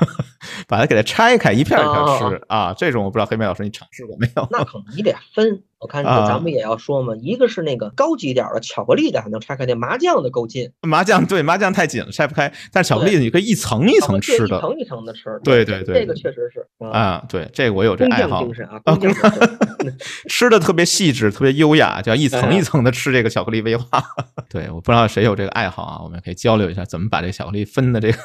(laughs) 把它给它拆开，一片儿一片儿哦吃啊。这种我不知道黑妹老师你尝试过没有？那可能你得分，我看这啊咱们也要说嘛，一个是那个高级点儿的巧克力的还能拆开，那麻酱的够劲，麻酱对麻酱太紧了，拆不开，但是巧克力你可以一层一层吃的一层一层的吃。对对对这个确实是啊，啊。对，这个我有这爱好精，神啊，精神。(laughs) 吃的特别细致，特别优雅，叫一层哎一层的吃这个巧克力威化。(laughs) 对，我不知道谁有这个爱好啊，我们可以交流一下，怎么把这巧克力分的这个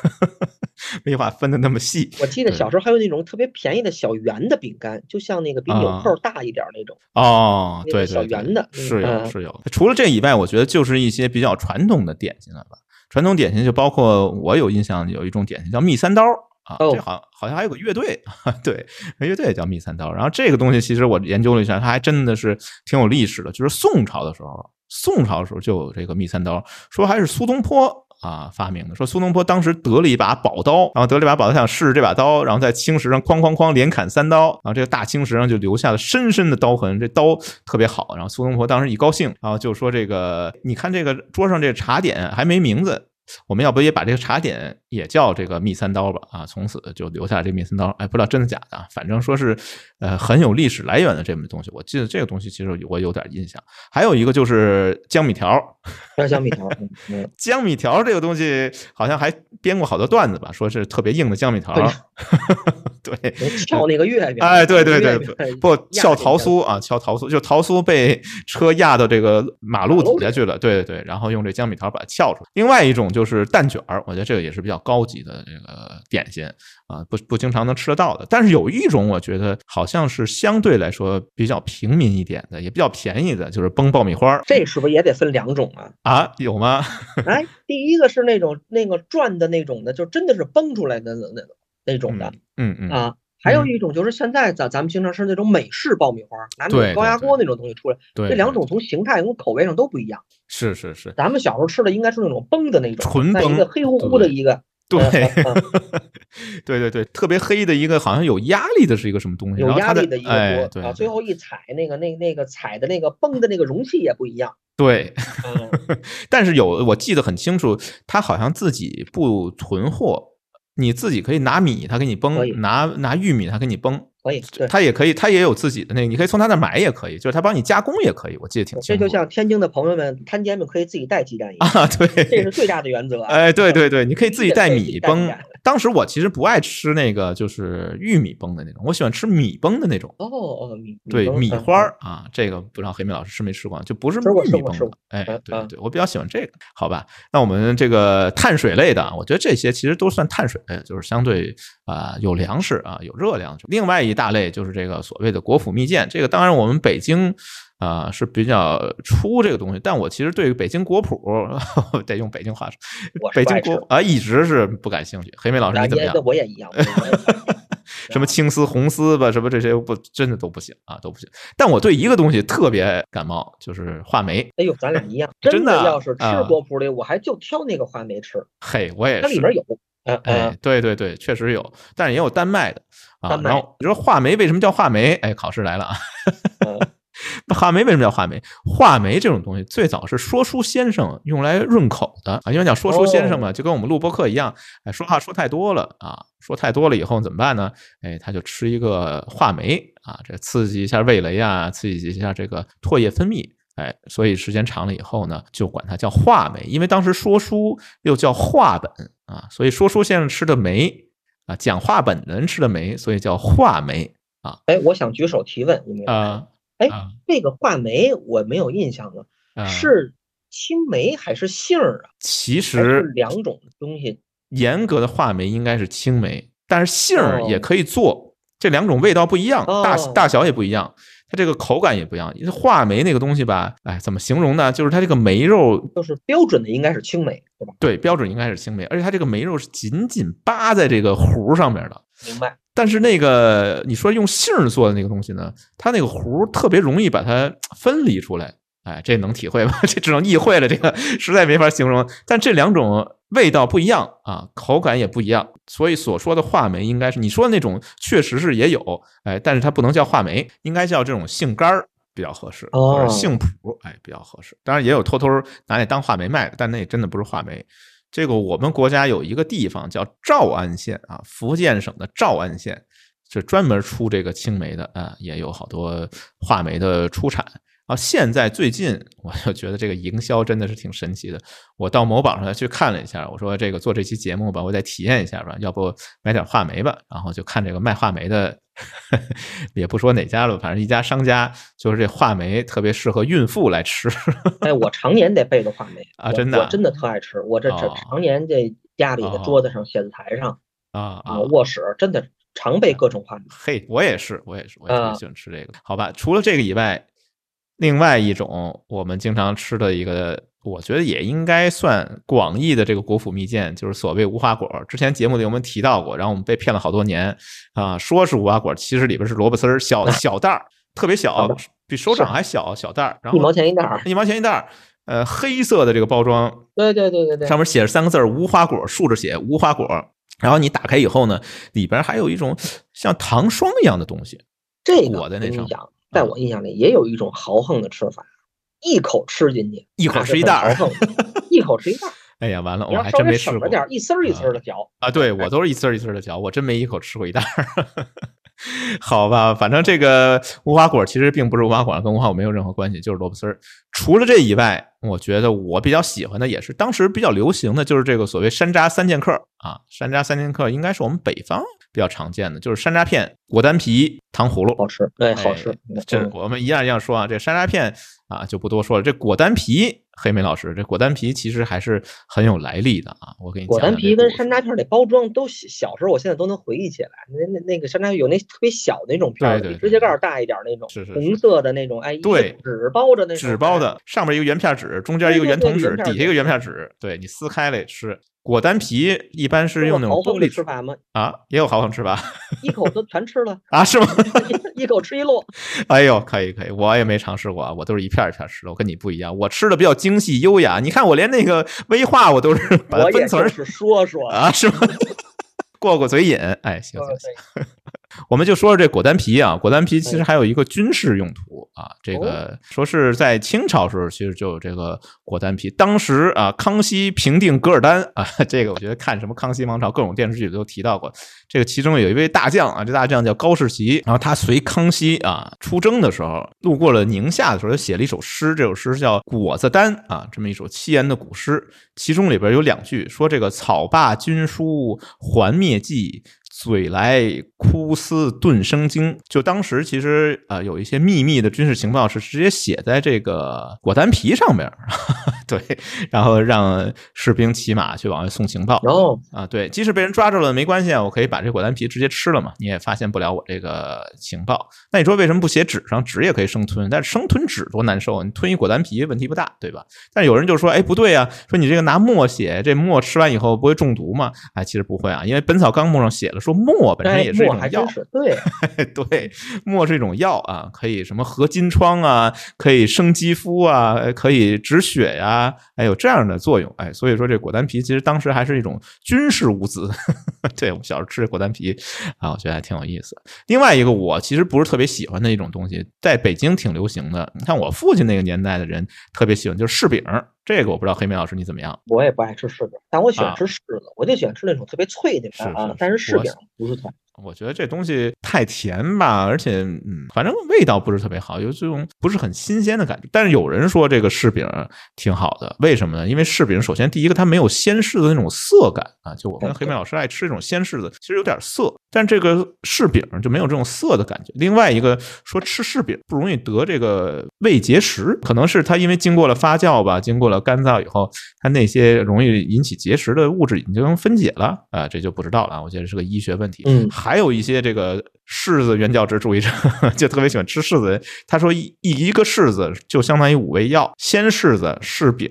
(laughs) 威化分的那么细。我记得小时候还有那种特别便宜的小圆的饼干，就像那个比纽啊扣大一点儿那种。哦，那个小对对对圆的嗯是有嗯是有。除了这以外，我觉得就是一些比较传统的点心了吧。传统点心就包括我有印象有一种点心叫蜜三刀啊，哦这好像好像还有个乐队，(laughs) 对，乐队也叫蜜三刀。然后这个东西其实我研究了一下，它还真的是挺有历史的，就是宋朝的时候。宋朝的时候就有这个蜜三刀，说还是苏东坡啊发明的。说苏东坡当时得了一把宝刀，然后得了一把宝刀，想试试这把刀，然后在青石上哐哐哐连砍三刀，然后这个大青石上就留下了深深的刀痕，这刀特别好。然后苏东坡当时一高兴，然后就说这个，你看这个桌上这茶点还没名字。我们要不也把这个茶点也叫这个蜜三刀吧？啊，从此就留下这蜜三刀。哎，不知道真的假的，反正说是呃很有历史来源的这么东西。我记得这个东西其实我有点印象。还有一个就是江米条，江米条，江米条这个东西好像还编过好多段子吧，说是特别硬的江米条。(laughs) 对，撬那个月饼。哎，对对对，不撬桃酥啊，撬桃酥，就桃酥被车压到这个马路底下去了。对对对，然后用这江米条把它撬出来。另外一种就是蛋卷儿，我觉得这个也是比较高级的这个点心啊，不不经常能吃得到的。但是有一种我觉得好像是相对来说比较平民一点的，也比较便宜的，就是崩爆米花。这是不是也得分两种啊？啊，有吗？(laughs) 哎，第一个是那种那个转的那种的，就真的是崩出来的那那那种的。嗯嗯啊，还有一种就是现在咱咱们经常吃那种美式爆米花，拿那种高压锅那种东西出来。对，这两种从形态跟口味上都不一样。是是是，咱们小时候吃的应该是那种崩的那种，纯崩，一个黑乎乎的一个。对，(laughs) 对对对，特别黑的一个，好像有压力的是一个什么东西？有压力的一个锅啊，最后一踩那个那那个踩的那个崩的那个容器也不一样。对，(laughs) 但是有我记得很清楚，他好像自己不囤货，你自己可以拿米，他给你崩；拿拿玉米，他给你崩。可以，他也可以，他也有自己的那个，你可以从他那买也可以，就是他帮你加工也可以。我记得挺清楚。这就像天津的朋友们摊煎饼可以自己带鸡蛋一样啊，对，这是最大的原则。哎，对对对，你可以自己带米崩。当时我其实不爱吃那个，就是玉米崩的那种，我喜欢吃米崩的那种。哦哦，米对米花儿啊，这个不知道黑米老师吃没吃过，就不是玉米崩的。哎，对对，我比较喜欢这个。好吧，那我们这个碳水类的，我觉得这些其实都算碳水，就是相对啊有粮食啊有热量。另外一大类就是这个所谓的国府蜜饯，这个当然我们北京。啊，是比较出这个东西，但我其实对北京果脯 (laughs) 得用北京话说，北京果啊一直是不感兴趣。黑妹老师你怎么样？我也一样 (laughs) (laughs) 什么青丝、红丝吧，什么这些不真的都不行啊，都不行。但我对一个东西特别感冒，就是话梅。哎呦，咱俩一样，真的。要是吃果脯里，我还就挑那个话梅吃。嘿，我也是。它里面有，哎，对对对，确实有，但是也有丹麦的啊。然后你说话梅为什么叫话梅？哎，考试来了啊。(laughs) 话梅为什么叫话梅？话梅这种东西最早是说书先生用来润口的啊，因为讲说书先生嘛，就跟我们录播课一样，哎，说话说太多了啊，说太多了以后怎么办呢？哎，他就吃一个话梅啊，这刺激一下味蕾啊，刺激一下这个唾液分泌，哎，所以时间长了以后呢，就管它叫话梅，因为当时说书又叫话本啊，所以说书先生吃的梅啊，讲话本的人吃的梅，所以叫话梅啊。哎，我想举手提问，啊。哎，这个话梅我没有印象了，是青梅还是杏儿啊？其实两种东西。严格的话梅应该是青梅，但是杏儿也可以做。这两种味道不一样，大大小也不一样，它这个口感也不一样。话梅那个东西吧，哎，怎么形容呢？就是它这个梅肉，就是标准的应该是青梅，对吧？对，标准应该是青梅，而且它这个梅肉是紧紧扒在这个核上面的。明白。但是那个你说用杏儿做的那个东西呢，它那个核特别容易把它分离出来，哎，这能体会吧？(laughs) 这只能意会了，这个实在没法形容。但这两种味道不一样啊，口感也不一样，所以所说的话梅应该是你说的那种，确实是也有，哎，但是它不能叫话梅，应该叫这种杏干儿比较合适，或者杏脯，哎，比较合适。当然也有偷偷拿那当话梅卖的，但那真的不是话梅。这个我们国家有一个地方叫诏安县啊，福建省的诏安县，是专门出这个青梅的啊，也有好多画梅的出产啊。现在最近我就觉得这个营销真的是挺神奇的，我到某宝上去看了一下，我说这个做这期节目吧，我再体验一下吧，要不买点话梅吧。然后就看这个卖话梅的。(laughs) 也不说哪家了，反正一家商家就是这话梅特别适合孕妇来吃。哎，我常年得备着话梅 (laughs) 啊，真的，我真的特爱吃。我这这常年这家里的桌子上、写字台上啊啊，卧室真的常备各种话梅。嘿，我也是，我也是，我也喜欢吃这个。好吧，除了这个以外，另外一种我们经常吃的一个。我觉得也应该算广义的这个国府蜜饯，就是所谓无花果。之前节目里我们提到过，然后我们被骗了好多年啊，说是无花果，其实里边是萝卜丝儿，小 (laughs) 小袋儿，特别小，比手掌还小，小袋儿，然后一毛钱一袋儿，一毛钱一袋儿。呃黑色的这个包装，对对对对对，上面写着三个字儿“无花果”，竖着写“无花果”。然后你打开以后呢，里边还有一种像糖霜一样的东西，这个裹在那上。讲，在我印象里也有一种豪横的吃法，一口吃进去，(laughs) 一口吃一袋儿，一口吃一袋儿。哎呀，完了，我还真没吃过。点一丝儿一丝儿的嚼啊，对 (laughs) 我都是一丝儿一丝儿的嚼，我真没一口吃过一袋儿。(laughs) 好吧，反正这个无花果其实并不是无花果，跟无花果没有任何关系，就是萝卜丝儿。除了这以外，我觉得我比较喜欢的也是当时比较流行的就是这个所谓山楂三剑客啊，山楂三剑客应该是我们北方比较常见的，就是山楂片、果丹皮、糖葫芦，好吃，对，好吃。这我们一样一样说啊，这山楂片啊就不多说了，这果丹皮。黑莓老师，这果丹皮其实还是很有来历的啊！我给你果丹皮跟山楂片的包装都小时候，我现在都能回忆起来。那那那个山楂有那特别小的那种片，比指甲盖大一点那种，是是红色的那种，哎，对，纸包着那种纸包的，上面一个圆片纸，中间一个圆筒纸，底下一个圆片纸，对你撕开了吃。果丹皮一般是用那种玻璃吃法吗？啊，也有豪横吃法，一口都全吃了啊？是吗？(laughs) 一口吃一摞。(laughs) 哎呦，可以可以，我也没尝试过啊，我都是一片一片吃的。我跟你不一样，我吃的比较精细优雅。你看我连那个威化我都是把它分层说说啊，是吗？(laughs) 过过嘴瘾，哎，行行行。我们就说说这果丹皮啊，果丹皮其实还有一个军事用途啊。这个说是在清朝时候，其实就有这个果丹皮。当时啊，康熙平定噶尔丹啊，这个我觉得看什么康熙王朝各种电视剧都提到过。这个其中有一位大将啊，这大将叫高士奇，然后他随康熙啊出征的时候，路过了宁夏的时候，他写了一首诗，这首诗叫《果子丹》啊，这么一首七言的古诗，其中里边有两句说这个草罢军书还灭迹。嘴来枯丝顿生惊，就当时其实呃有一些秘密的军事情报是直接写在这个果丹皮上面，(laughs) 对，然后让士兵骑马去往外送情报。哦，啊，对，即使被人抓住了没关系啊，我可以把这果丹皮直接吃了嘛，你也发现不了我这个情报。那你说为什么不写纸上？纸也可以生吞，但是生吞纸多难受啊！你吞一果丹皮问题不大，对吧？但有人就说，哎，不对啊，说你这个拿墨写，这墨吃完以后不会中毒吗？哎，其实不会啊，因为《本草纲目》上写了。说墨本身也是一种药，对 (laughs) 对，墨是一种药啊，可以什么合金疮啊，可以生肌肤啊，可以止血呀，哎有这样的作用，哎，所以说这果丹皮其实当时还是一种军事物资。(laughs) 对我们小时候吃果丹皮啊，我觉得还挺有意思。另外一个我其实不是特别喜欢的一种东西，在北京挺流行的，你看我父亲那个年代的人特别喜欢，就是柿饼。这个我不知道黑妹老师你怎么样？我也不爱吃柿饼，但我喜欢吃柿子，我就喜欢吃那种特别脆的啊。但是柿饼不是太。我觉得这东西太甜吧，而且嗯，反正味道不是特别好，有这种不是很新鲜的感觉。但是有人说这个柿饼挺好的，为什么呢？因为柿饼首先第一个它没有鲜柿子那种涩感啊，就我跟黑妹老师爱吃这种鲜柿子，其实有点涩，但这个柿饼就没有这种涩的感觉。另外一个说吃柿饼不容易得这个胃结石，可能是它因为经过了发酵吧，经过了干燥以后，它那些容易引起结石的物质已经分解了啊，这就不知道了。我觉得是个医学问题。嗯。还有一些这个柿子原教旨主义者 (laughs) 就特别喜欢吃柿子。他说一一个柿子就相当于五味药：鲜柿子、柿饼、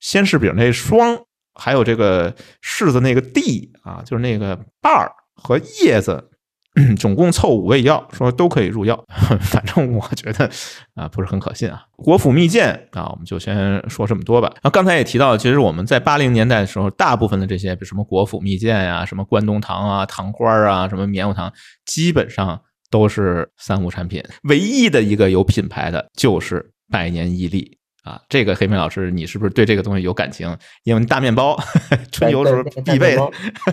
鲜柿饼那霜，还有这个柿子那个蒂啊，就是那个瓣儿和叶子。(clears throat) 总共凑五味药，说都可以入药，(laughs) 反正我觉得啊不是很可信啊。国府蜜饯啊，我们就先说这么多吧。然后刚才也提到，其实我们在八零年代的时候，大部分的这些，比如什么国府蜜饯呀、什么关东糖啊、糖花啊、什么棉花糖，基本上都是三无产品。唯一的一个有品牌的就是百年伊利。啊，这个黑妹老师，你是不是对这个东西有感情？因为大面包，(laughs) 春游时候必备。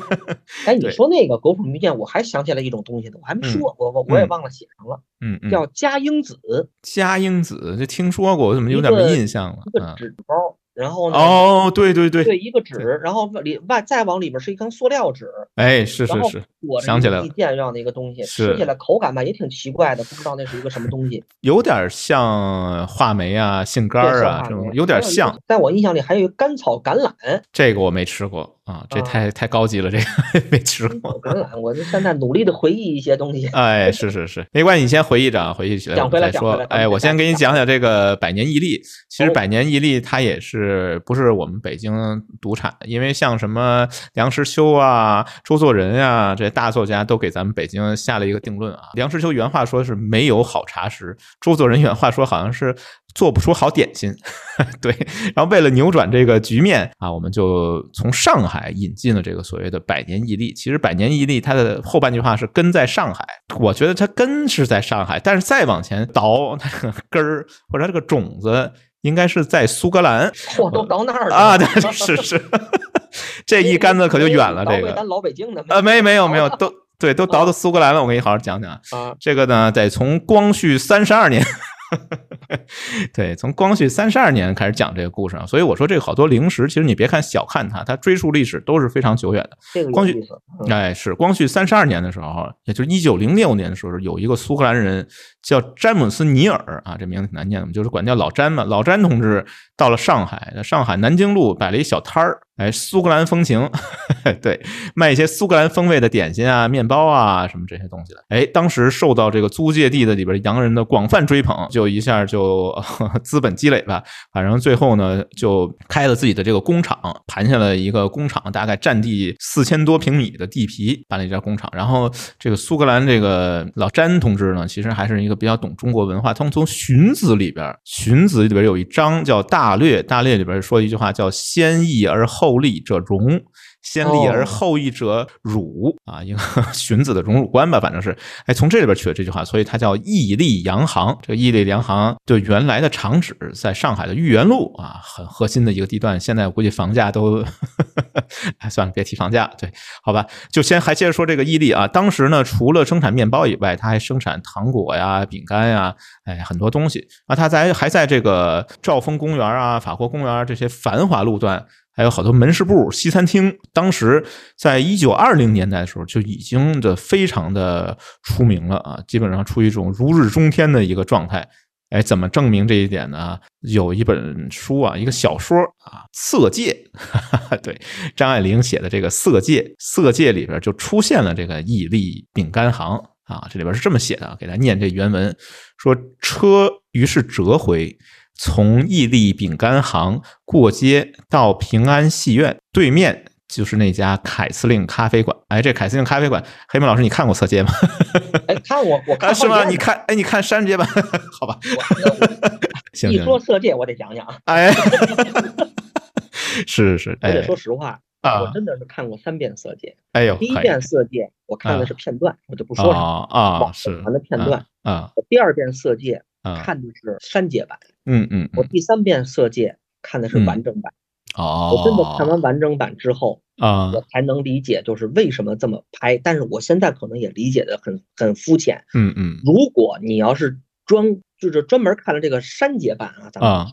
(laughs) 哎，你说那个狗屎蜜饯，我还想起来一种东西呢，我还没说，我我我也忘了写上了。嗯嗯，叫佳英子。佳英子，这听说过，我怎么有点没印象了？一个纸包。然后呢？哦，对对对，对一个纸，然后里外再往里边是一根塑料纸，哎，是是是，我想起来了，这样的一个东西，吃起来口感吧也挺奇怪的，不知道那是一个什么东西，有点像话梅啊、杏干啊这种，有点像。在我印象里还有一个甘草橄榄，这个我没吃过。啊，这太太高级了，这个 (laughs) 没吃过。橄榄，我就现在努力的回忆一些东西。(laughs) 哎，是是是，没关系，你先回忆着，回忆起来再说。哎，我先给你讲讲这个百年伊利。其实百年伊利它也是不是我们北京独产的，因为像什么梁实秋啊、周作人啊这些大作家都给咱们北京下了一个定论啊。梁实秋原话说是没有好茶食，周作人原话说好像是做不出好点心，(laughs) 对。然后为了扭转这个局面啊，我们就从上海引进了这个所谓的百年毅力。其实百年毅力它的后半句话是根在上海，我觉得它根是在上海，但是再往前倒，它这个根儿或者这个种子应该是在苏格兰。嚯，都倒那儿了啊！对，是是，(laughs) 这一竿子可就远了。这个咱老北京的呃，没没有没有都。对，都倒到苏格兰了。我给你好好讲讲啊。这个呢，得从光绪三十二年，(laughs) (laughs) 对，从光绪三十二年开始讲这个故事啊。所以我说，这个好多零食，其实你别看小看它，它追溯历史都是非常久远的。光绪，哎，是光绪三十二年的时候，也就是一九零六年的时候，有一个苏格兰人叫詹姆斯·尼尔啊，这名字挺难念的，就是管叫老詹嘛。老詹同志到了上海，在上海南京路摆了一小摊儿。哎，苏格兰风情，对，卖一些苏格兰风味的点心啊、面包啊什么这些东西的。哎，当时受到这个租界地的里边洋人的广泛追捧，就一下就 (laughs) 资本积累吧。反正最后呢，就开了自己的这个工厂，盘下了一个工厂，大概占地四千多平米的地皮，办了一家工厂。然后这个苏格兰这个老詹同志呢，其实还是一个比较懂中国文化。他们从《荀子》里边，《荀子》里边有一章叫《大略》，《大略》里边说一句话叫“先易而后”。后立者荣。先立而后义者辱啊，一个 (laughs) 荀子的荣辱观吧，反正是，哎，从这里边取的这句话，所以它叫义利洋行。这个义利洋行就原来的厂址在上海的豫园路啊，很核心的一个地段。现在我估计房价都，(laughs) 哎，算了，别提房价。对，好吧，就先还接着说这个义利啊。当时呢，除了生产面包以外，它还生产糖果呀、饼干呀，哎，很多东西啊。它在还在这个兆丰公园啊、法国公园这些繁华路段。还有好多门市部、西餐厅，当时在一九二零年代的时候就已经的非常的出名了啊，基本上处于一种如日中天的一个状态。哎，怎么证明这一点呢？有一本书啊，一个小说啊，《色戒》，(laughs) 对，张爱玲写的这个《色戒》，《色戒》里边就出现了这个义利饼干行啊，这里边是这么写的，给大家念这原文，说车于是折回。从义利饼干行过街到平安戏院对面，就是那家凯司令咖啡馆。哎，这凯司令咖啡馆，黑门老师，你看过《色戒》吗？(laughs) 哎，看我我看是吗？你看，哎，你看山街吧？(laughs) 好吧。一说《色戒》，我得讲讲。哎，(laughs) 是是是，我得说实话啊，我真的是看过三遍《色戒》。哎呦，第一遍《色戒》，我看的是片段，我就不说了啊啊，是传的片段啊。第二遍《色戒》看的是删节版。嗯嗯，我第三遍《色戒》看的是完整版，哦，我真的看完完整版之后啊，我才能理解就是为什么这么拍。但是我现在可能也理解的很很肤浅。嗯嗯，如果你要是专就是专门看了这个删节版啊，咱们啊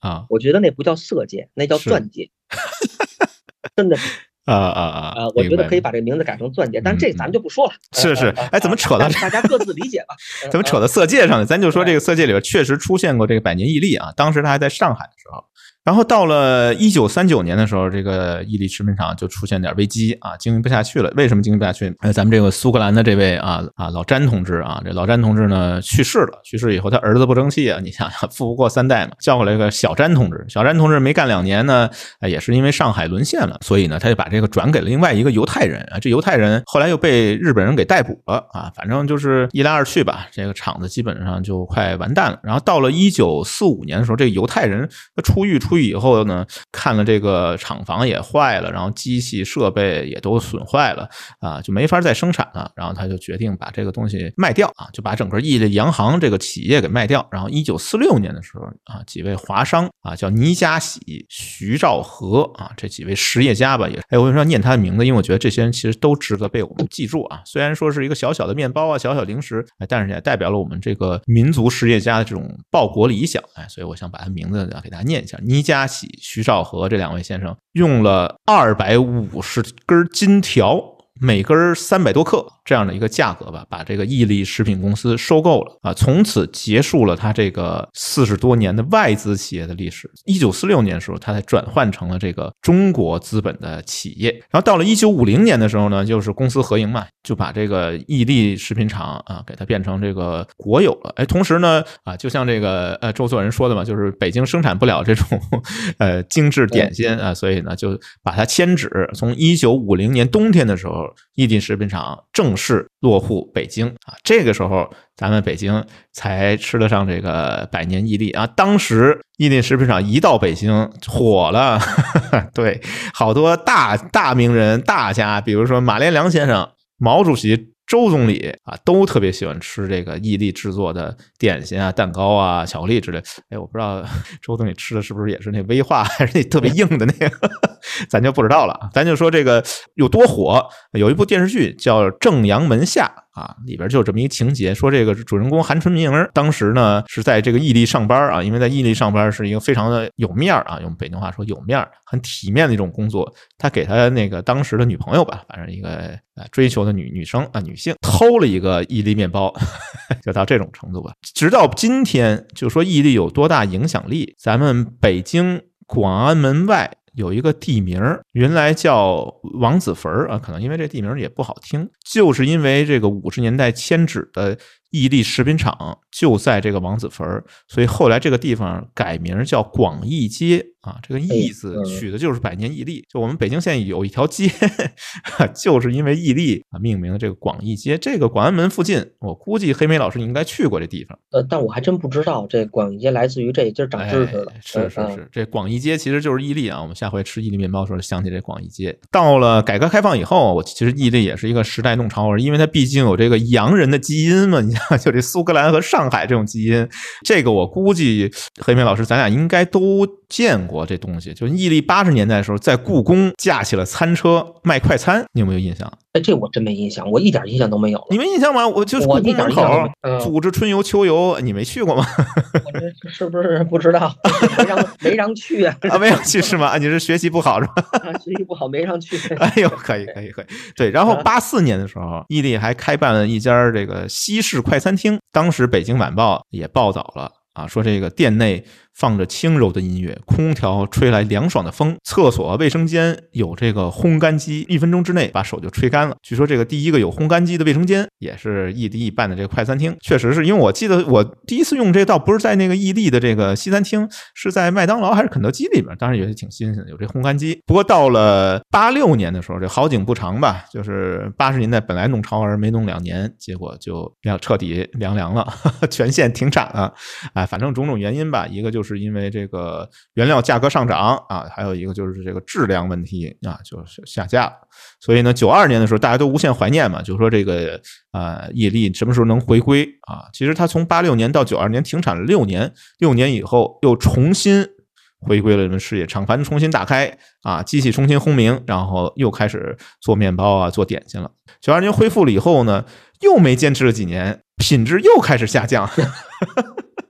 啊，我觉得那不叫色戒，那叫钻戒，(laughs) 真的是。啊啊啊！呃，我觉得可以把这个名字改成钻戒，但这咱就不说了。是是，哎，怎么扯到大家各自理解吧？(laughs) 怎么扯到色戒上了？咱就说这个色戒里边确实出现过这个百年屹立啊，当时他还在上海的时候。然后到了一九三九年的时候，这个伊利食品厂就出现点危机啊，经营不下去了。为什么经营不下去？哎，咱们这个苏格兰的这位啊啊老詹同志啊，这老詹同志呢去世了。去世以后，他儿子不争气啊，你想想，富不过三代嘛，叫过来一个小詹同志。小詹同志没干两年呢，也是因为上海沦陷了，所以呢，他就把这个转给了另外一个犹太人啊。这犹太人后来又被日本人给逮捕了啊。反正就是一来二去吧，这个厂子基本上就快完蛋了。然后到了一九四五年的时候，这个犹太人他出狱出。以后呢，看了这个厂房也坏了，然后机器设备也都损坏了啊，就没法再生产了。然后他就决定把这个东西卖掉啊，就把整个义利洋行这个企业给卖掉。然后一九四六年的时候啊，几位华商啊，叫倪家喜、徐兆和啊，这几位实业家吧，也哎，我为什么要念他的名字？因为我觉得这些人其实都值得被我们记住啊。虽然说是一个小小的面包啊，小小零食，但是也代表了我们这个民族实业家的这种报国理想。哎，所以我想把他名字给大家念一下：倪嘉喜、徐少和这两位先生用了二百五十根金条。每根三百多克这样的一个价格吧，把这个毅力食品公司收购了啊，从此结束了他这个四十多年的外资企业的历史。一九四六年的时候，他才转换成了这个中国资本的企业。然后到了一九五零年的时候呢，就是公私合营嘛，就把这个毅力食品厂啊，给它变成这个国有了。哎，同时呢，啊，就像这个呃周作人说的嘛，就是北京生产不了这种 (laughs) 呃精致点心啊，所以呢，就把它迁址，从一九五零年冬天的时候。伊利食品厂正是落户北京啊。这个时候，咱们北京才吃得上这个百年伊利啊。当时伊利食品厂一到北京火了，(laughs) 对，好多大大名人、大家，比如说马连良先生、毛主席。周总理啊，都特别喜欢吃这个伊利制作的点心啊、蛋糕啊、巧克力之类。哎，我不知道 (laughs) 周总理吃的是不是也是那威化，(laughs) 还是那特别硬的那个，(laughs) 咱就不知道了。咱就说这个有多火，有一部电视剧叫《正阳门下》。啊，里边就有这么一个情节，说这个主人公韩春明当时呢是在这个伊利上班啊，因为在伊利上班是一个非常的有面儿啊，用北京话说有面儿很体面的一种工作。他给他那个当时的女朋友吧，反正一个追求的女女生啊，女性偷了一个伊利面包，(laughs) 就到这种程度吧。直到今天，就说伊利有多大影响力，咱们北京广安门外。有一个地名原来叫王子坟儿啊，可能因为这地名也不好听，就是因为这个五十年代迁址的。伊利食品厂就在这个王子坟所以后来这个地方改名叫广义街啊。这个“义”字取的就是百年伊利。就我们北京现在有一条街，(laughs) 就是因为伊利啊命名的这个广义街。这个广安门附近，我估计黑莓老师你应该去过这地方。呃，但我还真不知道这广义街来自于这，今儿长知识了。是是是，这广义街其实就是伊利啊。我们下回吃伊利面包的时候想起这广义街。到了改革开放以后，我其实伊利也是一个时代弄潮儿，因为它毕竟有这个洋人的基因嘛。你像。(laughs) 就这苏格兰和上海这种基因，这个我估计黑莓老师咱俩应该都见过这东西。就屹立八十年代的时候，在故宫架起了餐车卖快餐，你有没有印象？哎，这我真没印象，我一点印象都没有。你没印象吗？我就是故宫门口组织春游秋游，你没去过吗？(laughs) 我这是不是不知道？没让没让去啊？啊，没让去是吗？啊，你是学习不好是吧？(laughs) 学习不好没让去。哎呦，可以可以可以。对，然后八四年的时候，伊利还开办了一家这个西式快餐厅，当时《北京晚报》也报道了啊，说这个店内。放着轻柔的音乐，空调吹来凉爽的风，厕所、卫生间有这个烘干机，一分钟之内把手就吹干了。据说这个第一个有烘干机的卫生间也是异地办的这个快餐厅，确实是因为我记得我第一次用这倒不是在那个异地的这个西餐厅，是在麦当劳还是肯德基里面，当然也是挺新鲜的，有这烘干机。不过到了八六年的时候，这好景不长吧，就是八十年代本来弄潮儿没弄两年，结果就要彻底凉凉了，全线停产了。哎，反正种种原因吧，一个就。是因为这个原料价格上涨啊，还有一个就是这个质量问题啊，就是下架。所以呢，九二年的时候大家都无限怀念嘛，就说这个啊，伊利什么时候能回归啊？其实它从八六年到九二年停产了六年，六年以后又重新回归了人们事业，厂房重新打开啊，机器重新轰鸣，然后又开始做面包啊，做点心了。九二年恢复了以后呢，又没坚持了几年，品质又开始下降。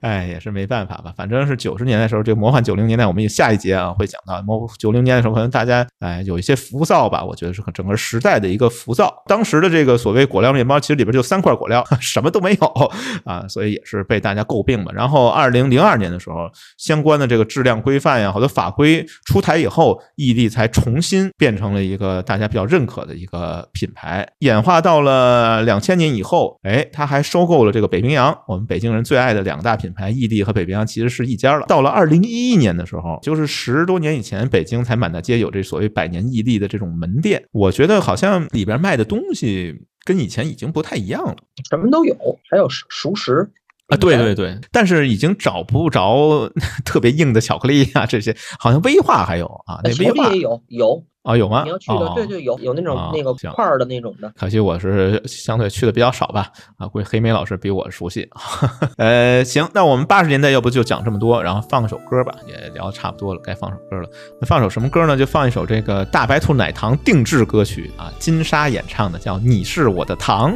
哎，也是没办法吧，反正是九十年代的时候，这个魔幻九零年代，我们下一节啊会讲到。魔九零年的时候，可能大家哎有一些浮躁吧，我觉得是整个时代的一个浮躁。当时的这个所谓果料面包，其实里边就三块果料，(laughs) 什么都没有啊，所以也是被大家诟病嘛。然后二零零二年的时候，相关的这个质量规范呀，好多法规出台以后，伊利才重新变成了一个大家比较认可的一个品牌。演化到了两千年以后，哎，他还收购了这个北冰洋，我们北京人最爱的两大品牌。牌异地和北冰洋其实是一家了。到了二零一一年的时候，就是十多年以前，北京才满大街有这所谓百年异地的这种门店。我觉得好像里边卖的东西跟以前已经不太一样了，什么都有，还有熟熟食啊，对对对，但是已经找不着特别硬的巧克力啊，这些好像威化还有啊，那威化也有有。啊，有吗？你要去的，对对，有有那种那个块儿的那种的。可惜我是相对去的比较少吧。啊，估计黑莓老师比我熟悉。(laughs) 呃，行，那我们八十年代要不就讲这么多，然后放首歌吧，也聊的差不多了，该放首歌了。那放首什么歌呢？就放一首这个大白兔奶糖定制歌曲啊，金莎演唱的，叫《你是我的糖》。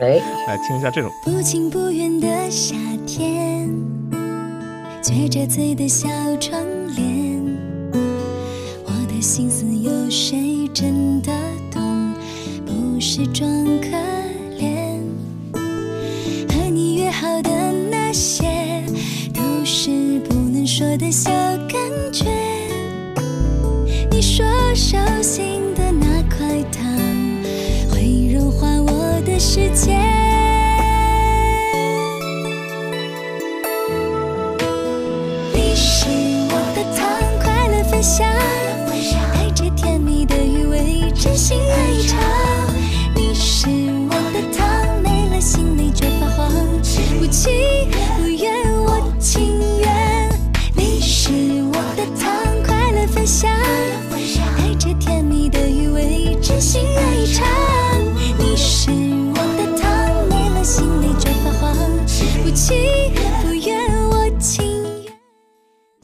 哎，(laughs) 来听一下这首。不情不愿的夏天，撅着嘴的小窗帘。心思有谁真的懂？不是装可怜。和你约好的那些，都是不能说的小感觉。你说手心的那块糖，会融化我的世界。你是我的糖，快乐分享心爱唱，你是我的糖，没了心里就发慌。不情不愿，我情愿。你是我的糖，快乐分享，带着甜蜜的余味，真心爱唱。你是我的糖，没了心里就发慌。不情不愿，我情愿。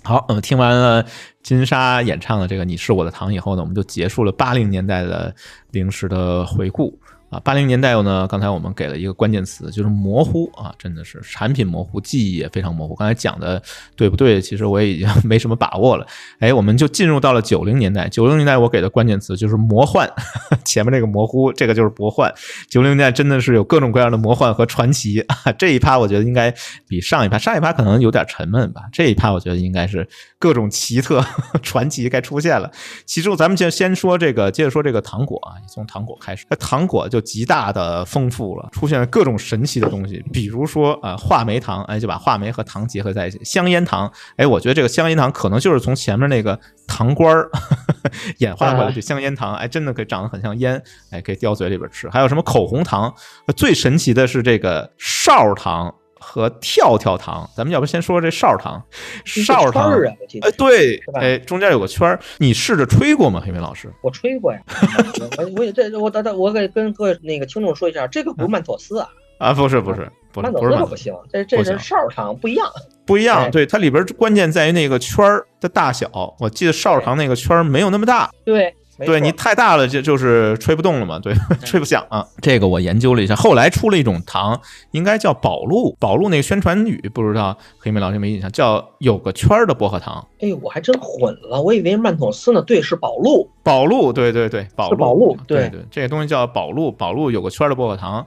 好，我们听完了。金莎演唱的这个《你是我的糖》以后呢，我们就结束了八零年代的零食的回顾。啊，八零年代呢，刚才我们给了一个关键词，就是模糊啊，真的是产品模糊，记忆也非常模糊。刚才讲的对不对？其实我也已经没什么把握了。哎，我们就进入到了九零年代。九零年代我给的关键词就是魔幻，(laughs) 前面这个模糊，这个就是魔幻。九零年代真的是有各种各样的魔幻和传奇啊！这一趴我觉得应该比上一趴，上一趴可能有点沉闷吧。这一趴我觉得应该是各种奇特 (laughs) 传奇该出现了。其中咱们就先说这个，接着说这个糖果啊，从糖果开始，那糖果就。极大的丰富了，出现了各种神奇的东西，比如说啊，话梅糖，哎，就把话梅和糖结合在一起；香烟糖，哎，我觉得这个香烟糖可能就是从前面那个糖官儿 (laughs) 演化过来的香烟糖，哎，真的可以长得很像烟，哎，可以叼嘴里边吃。还有什么口红糖？最神奇的是这个哨糖。和跳跳糖，咱们要不先说这哨糖？哨糖啊，哎，对，哎，中间有个圈儿，你试着吹过吗？黑明老师，我吹过呀，我我这我等等，我给跟各位那个听众说一下，这个不是曼妥思啊，啊，不是不是，曼妥思不行，这这是哨糖，不一样，不一样，对，它里边关键在于那个圈儿的大小，我记得哨糖那个圈儿没有那么大，对。对你太大了，就就是吹不动了嘛，(laughs) 对，吹不响啊。这个我研究了一下，后来出了一种糖，应该叫宝路。宝路那个宣传语不知道黑妹老师没印象，叫有个圈儿的薄荷糖。哎，我还真混了，我以为曼妥思呢。对，是宝路。宝路，对对对，宝路。宝路，对对，这个东西叫宝路。宝路有个圈儿的薄荷糖。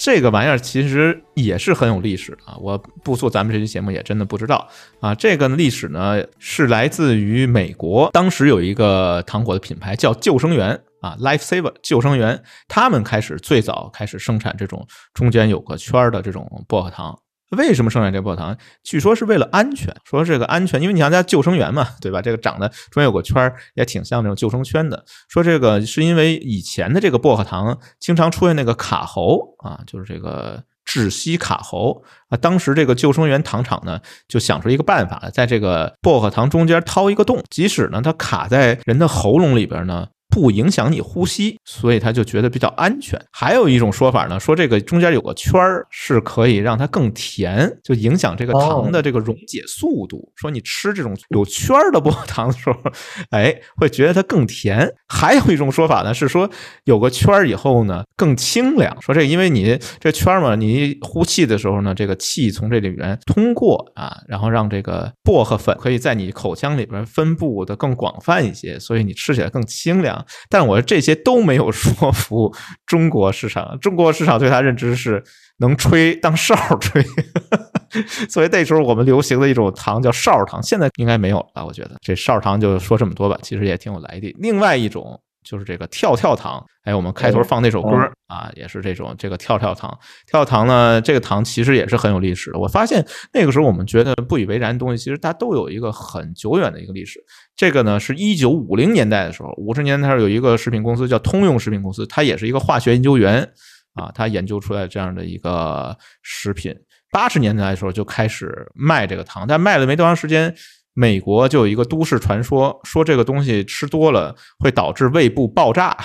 这个玩意儿其实也是很有历史啊！我不做咱们这期节目也真的不知道啊。这个历史呢是来自于美国，当时有一个糖果的品牌叫救生员啊，Life Saver 救生员，他们开始最早开始生产这种中间有个圈儿的这种薄荷糖。为什么生产这薄荷糖？据说是为了安全。说这个安全，因为你像家救生员嘛，(laughs) 对吧？这个长得中间有个圈儿，也挺像那种救生圈的。说这个是因为以前的这个薄荷糖经常出现那个卡喉啊，就是这个窒息卡喉啊。当时这个救生员糖厂呢，就想出一个办法，在这个薄荷糖中间掏一个洞，即使呢它卡在人的喉咙里边呢。不影响你呼吸，所以他就觉得比较安全。还有一种说法呢，说这个中间有个圈儿是可以让它更甜，就影响这个糖的这个溶解速度。说你吃这种有圈儿的薄荷糖的时候，(laughs) 哎，会觉得它更甜。还有一种说法呢，是说有个圈儿以后呢更清凉。说这因为你这圈儿嘛，你呼气的时候呢，这个气从这里边通过啊，然后让这个薄荷粉可以在你口腔里边分布的更广泛一些，所以你吃起来更清凉。但我这些都没有说服中国市场，中国市场对它认知是能吹当哨吹，(laughs) 所以那时候我们流行的一种糖叫哨糖，现在应该没有了。我觉得这哨糖就说这么多吧，其实也挺有来历。另外一种。就是这个跳跳糖，哎，我们开头放那首歌啊，也是这种这个跳跳糖。跳糖呢，这个糖其实也是很有历史的。我发现那个时候我们觉得不以为然的东西，其实它都有一个很久远的一个历史。这个呢，是一九五零年代的时候，五十年代有一个食品公司叫通用食品公司，它也是一个化学研究员啊，他研究出来这样的一个食品。八十年代的时候就开始卖这个糖，但卖了没多长时间。美国就有一个都市传说，说这个东西吃多了会导致胃部爆炸。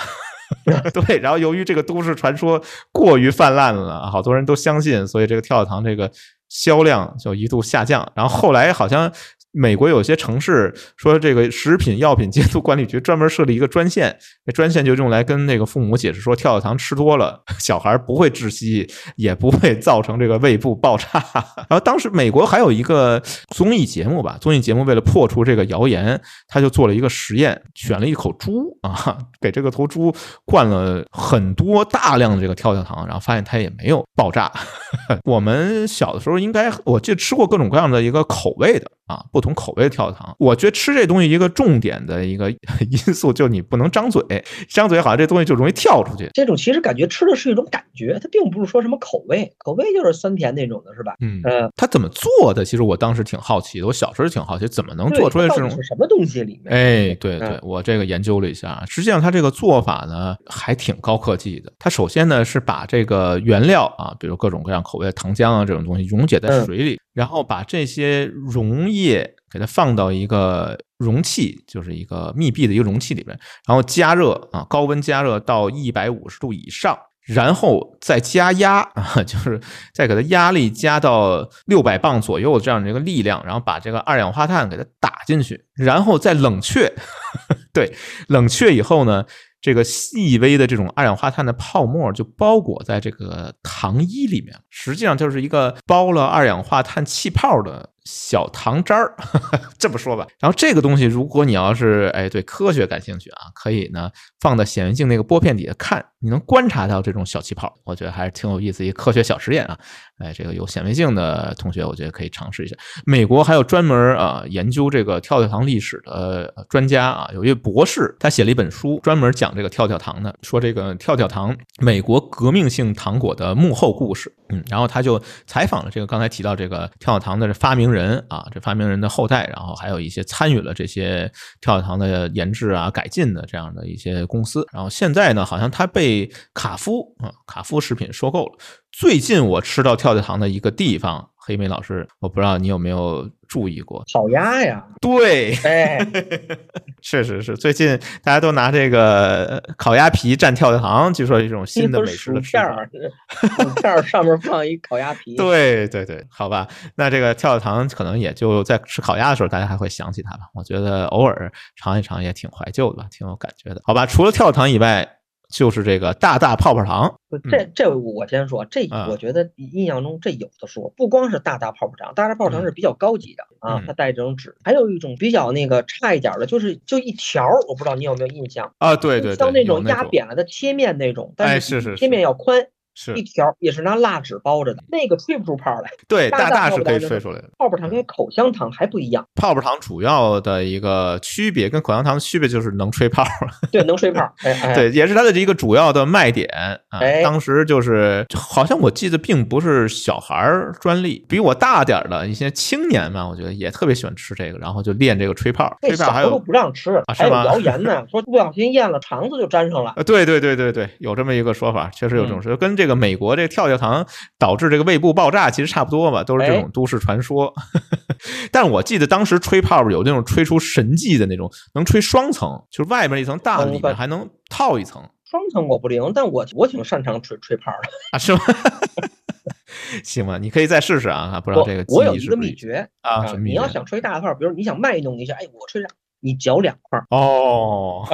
(laughs) 对，然后由于这个都市传说过于泛滥了，好多人都相信，所以这个跳跳糖这个销量就一度下降。然后后来好像。美国有些城市说，这个食品药品监督管理局专门设立一个专线，那专线就用来跟那个父母解释说，跳跳糖吃多了，(laughs) 小孩不会窒息，也不会造成这个胃部爆炸。(laughs) 然后当时美国还有一个综艺节目吧，综艺节目为了破除这个谣言，他就做了一个实验，选了一口猪 (laughs) 啊，给这个头猪灌了很多大量的这个跳跳糖，然后发现它也没有爆炸。我们小的时候应该我记得吃过各种各样的一个口味的。啊，不同口味的跳跳糖，我觉得吃这东西一个重点的一个 (laughs) 因素就是你不能张嘴，张嘴好像这东西就容易跳出去。这种其实感觉吃的是一种感觉，它并不是说什么口味，口味就是酸甜那种的，是吧？嗯呃，它怎么做的？其实我当时挺好奇的，我小时候挺好奇，怎么能做出来这种什么东西里面？哎，对对，我这个研究了一下，实际上它这个做法呢还挺高科技的。它首先呢是把这个原料啊，比如各种各样口味的糖浆啊这种东西溶解在水里。然后把这些溶液给它放到一个容器，就是一个密闭的一个容器里边，然后加热啊，高温加热到一百五十度以上，然后再加压啊，(laughs) 就是再给它压力加到六百磅左右这样的一个力量，然后把这个二氧化碳给它打进去，然后再冷却。(laughs) 对，冷却以后呢，这个细微的这种二氧化碳的泡沫就包裹在这个糖衣里面，实际上就是一个包了二氧化碳气泡的。小糖渣儿，(laughs) 这么说吧。然后这个东西，如果你要是哎对科学感兴趣啊，可以呢放在显微镜那个玻片底下看，你能观察到这种小气泡，我觉得还是挺有意思一科学小实验啊。哎，这个有显微镜的同学，我觉得可以尝试一下。美国还有专门啊研究这个跳跳糖历史的专家啊，有一位博士，他写了一本书，专门讲这个跳跳糖的，说这个跳跳糖美国革命性糖果的幕后故事。嗯，然后他就采访了这个刚才提到这个跳跳糖的发明人人啊，这发明人的后代，然后还有一些参与了这些跳跳糖的研制啊、改进的这样的一些公司。然后现在呢，好像它被卡夫啊卡夫食品收购了。最近我吃到跳跳糖的一个地方，黑莓老师，我不知道你有没有注意过？烤鸭呀，对，哎，(laughs) 确实是。最近大家都拿这个烤鸭皮蘸跳跳糖，据说是一种新的美食的片儿，薯片上面放一烤鸭皮。对对对，好吧，那这个跳跳糖可能也就在吃烤鸭的时候，大家还会想起它吧。我觉得偶尔尝一尝也挺怀旧的吧，挺有感觉的。好吧，除了跳跳糖以外。就是这个大大泡泡糖，这这我先说，这我觉得印象中这有的说，不光是大大泡泡糖，大大泡泡糖是比较高级的啊，它带这种纸，还有一种比较那个差一点的，就是就一条，我不知道你有没有印象啊？对对，像那种压扁了的切面那种，但是切面要宽。是一条，也是拿蜡纸包着的，那个吹不出泡来。对，大大是可以吹出来的。泡泡糖跟口香糖还不一样。泡泡糖主要的一个区别跟口香糖的区别就是能吹泡。对，能吹泡。(laughs) 对，也是它的一个主要的卖点啊。当时就是，好像我记得并不是小孩儿专利，比我大点的一些青年嘛，我觉得也特别喜欢吃这个，然后就练这个吹泡。吹泡还有不让吃，还有谣言呢，说不小心咽了肠子就粘上了。对对对对对，有这么一个说法，确实有这种说，跟这个美国这个跳。跳跳糖导致这个胃部爆炸，其实差不多吧，都是这种都市传说。(laughs) 但我记得当时吹泡泡有那种吹出神迹的那种，能吹双层，就是外面一层大，里面还能套一层。双层我不灵，但我我挺擅长吹吹泡的啊，是吗？(laughs) 行吧，你可以再试试啊。不知道这个我有一个秘诀啊，你要想吹大泡，比如你想卖弄一下，哎，我吹上，你嚼两块哦。(laughs)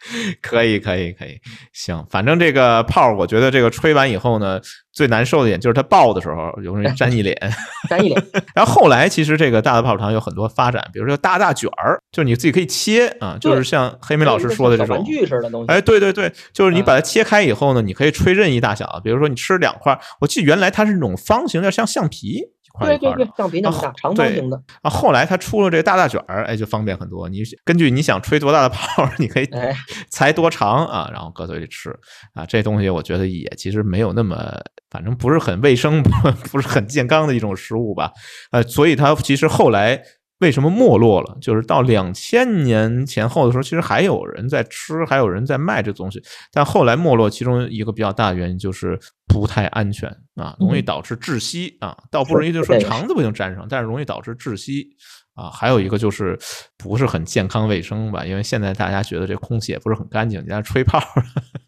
(laughs) 可以可以可以，行，反正这个泡，我觉得这个吹完以后呢，最难受的点就是它爆的时候容易粘一脸，(laughs) 粘一脸。然后后来其实这个大的泡泡糖有很多发展，比如说大大卷儿，就是你自己可以切啊，就是像黑莓老师说的这种玩具似的东西。哎，对对对，就是你把它切开以后呢，你可以吹任意大小，比如说你吃两块，我记得原来它是那种方形，的像橡皮。对对对，橡皮那么大，长方形的。啊，后来它出了这个大大卷儿，哎，就方便很多。你根据你想吹多大的泡，(laughs) 你可以裁多长啊，然后搁嘴里吃啊。这东西我觉得也其实没有那么，反正不是很卫生，(laughs) 不是很健康的一种食物吧。呃，所以它其实后来。为什么没落了？就是到两千年前后的时候，其实还有人在吃，还有人在卖这东西。但后来没落，其中一个比较大的原因就是不太安全啊，容易导致窒息啊。倒不容易，就是说肠子不行粘上，但是容易导致窒息啊。还有一个就是不是很健康卫生吧，因为现在大家觉得这空气也不是很干净，你在吹泡。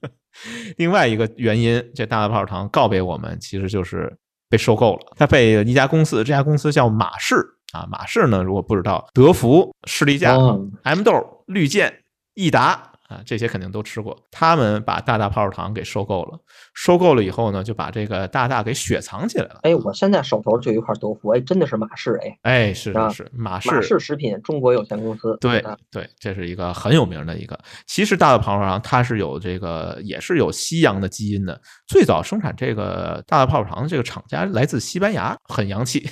(laughs) 另外一个原因，这大大泡糖告别我们，其实就是被收购了。它被一家公司，这家公司叫马氏。啊，马氏呢？如果不知道，德芙、士力架、M 豆、绿箭、益达。啊，这些肯定都吃过。他们把大大泡泡糖给收购了，收购了以后呢，就把这个大大给雪藏起来了。哎，我现在手头就有一块豆腐，哎，真的是马氏，哎，哎，是是是，马氏马氏食品中国有限公司。对对，这是一个很有名的一个。其实大大泡泡糖它是有这个，也是有西洋的基因的。最早生产这个大大泡泡糖的这个厂家来自西班牙，很洋气。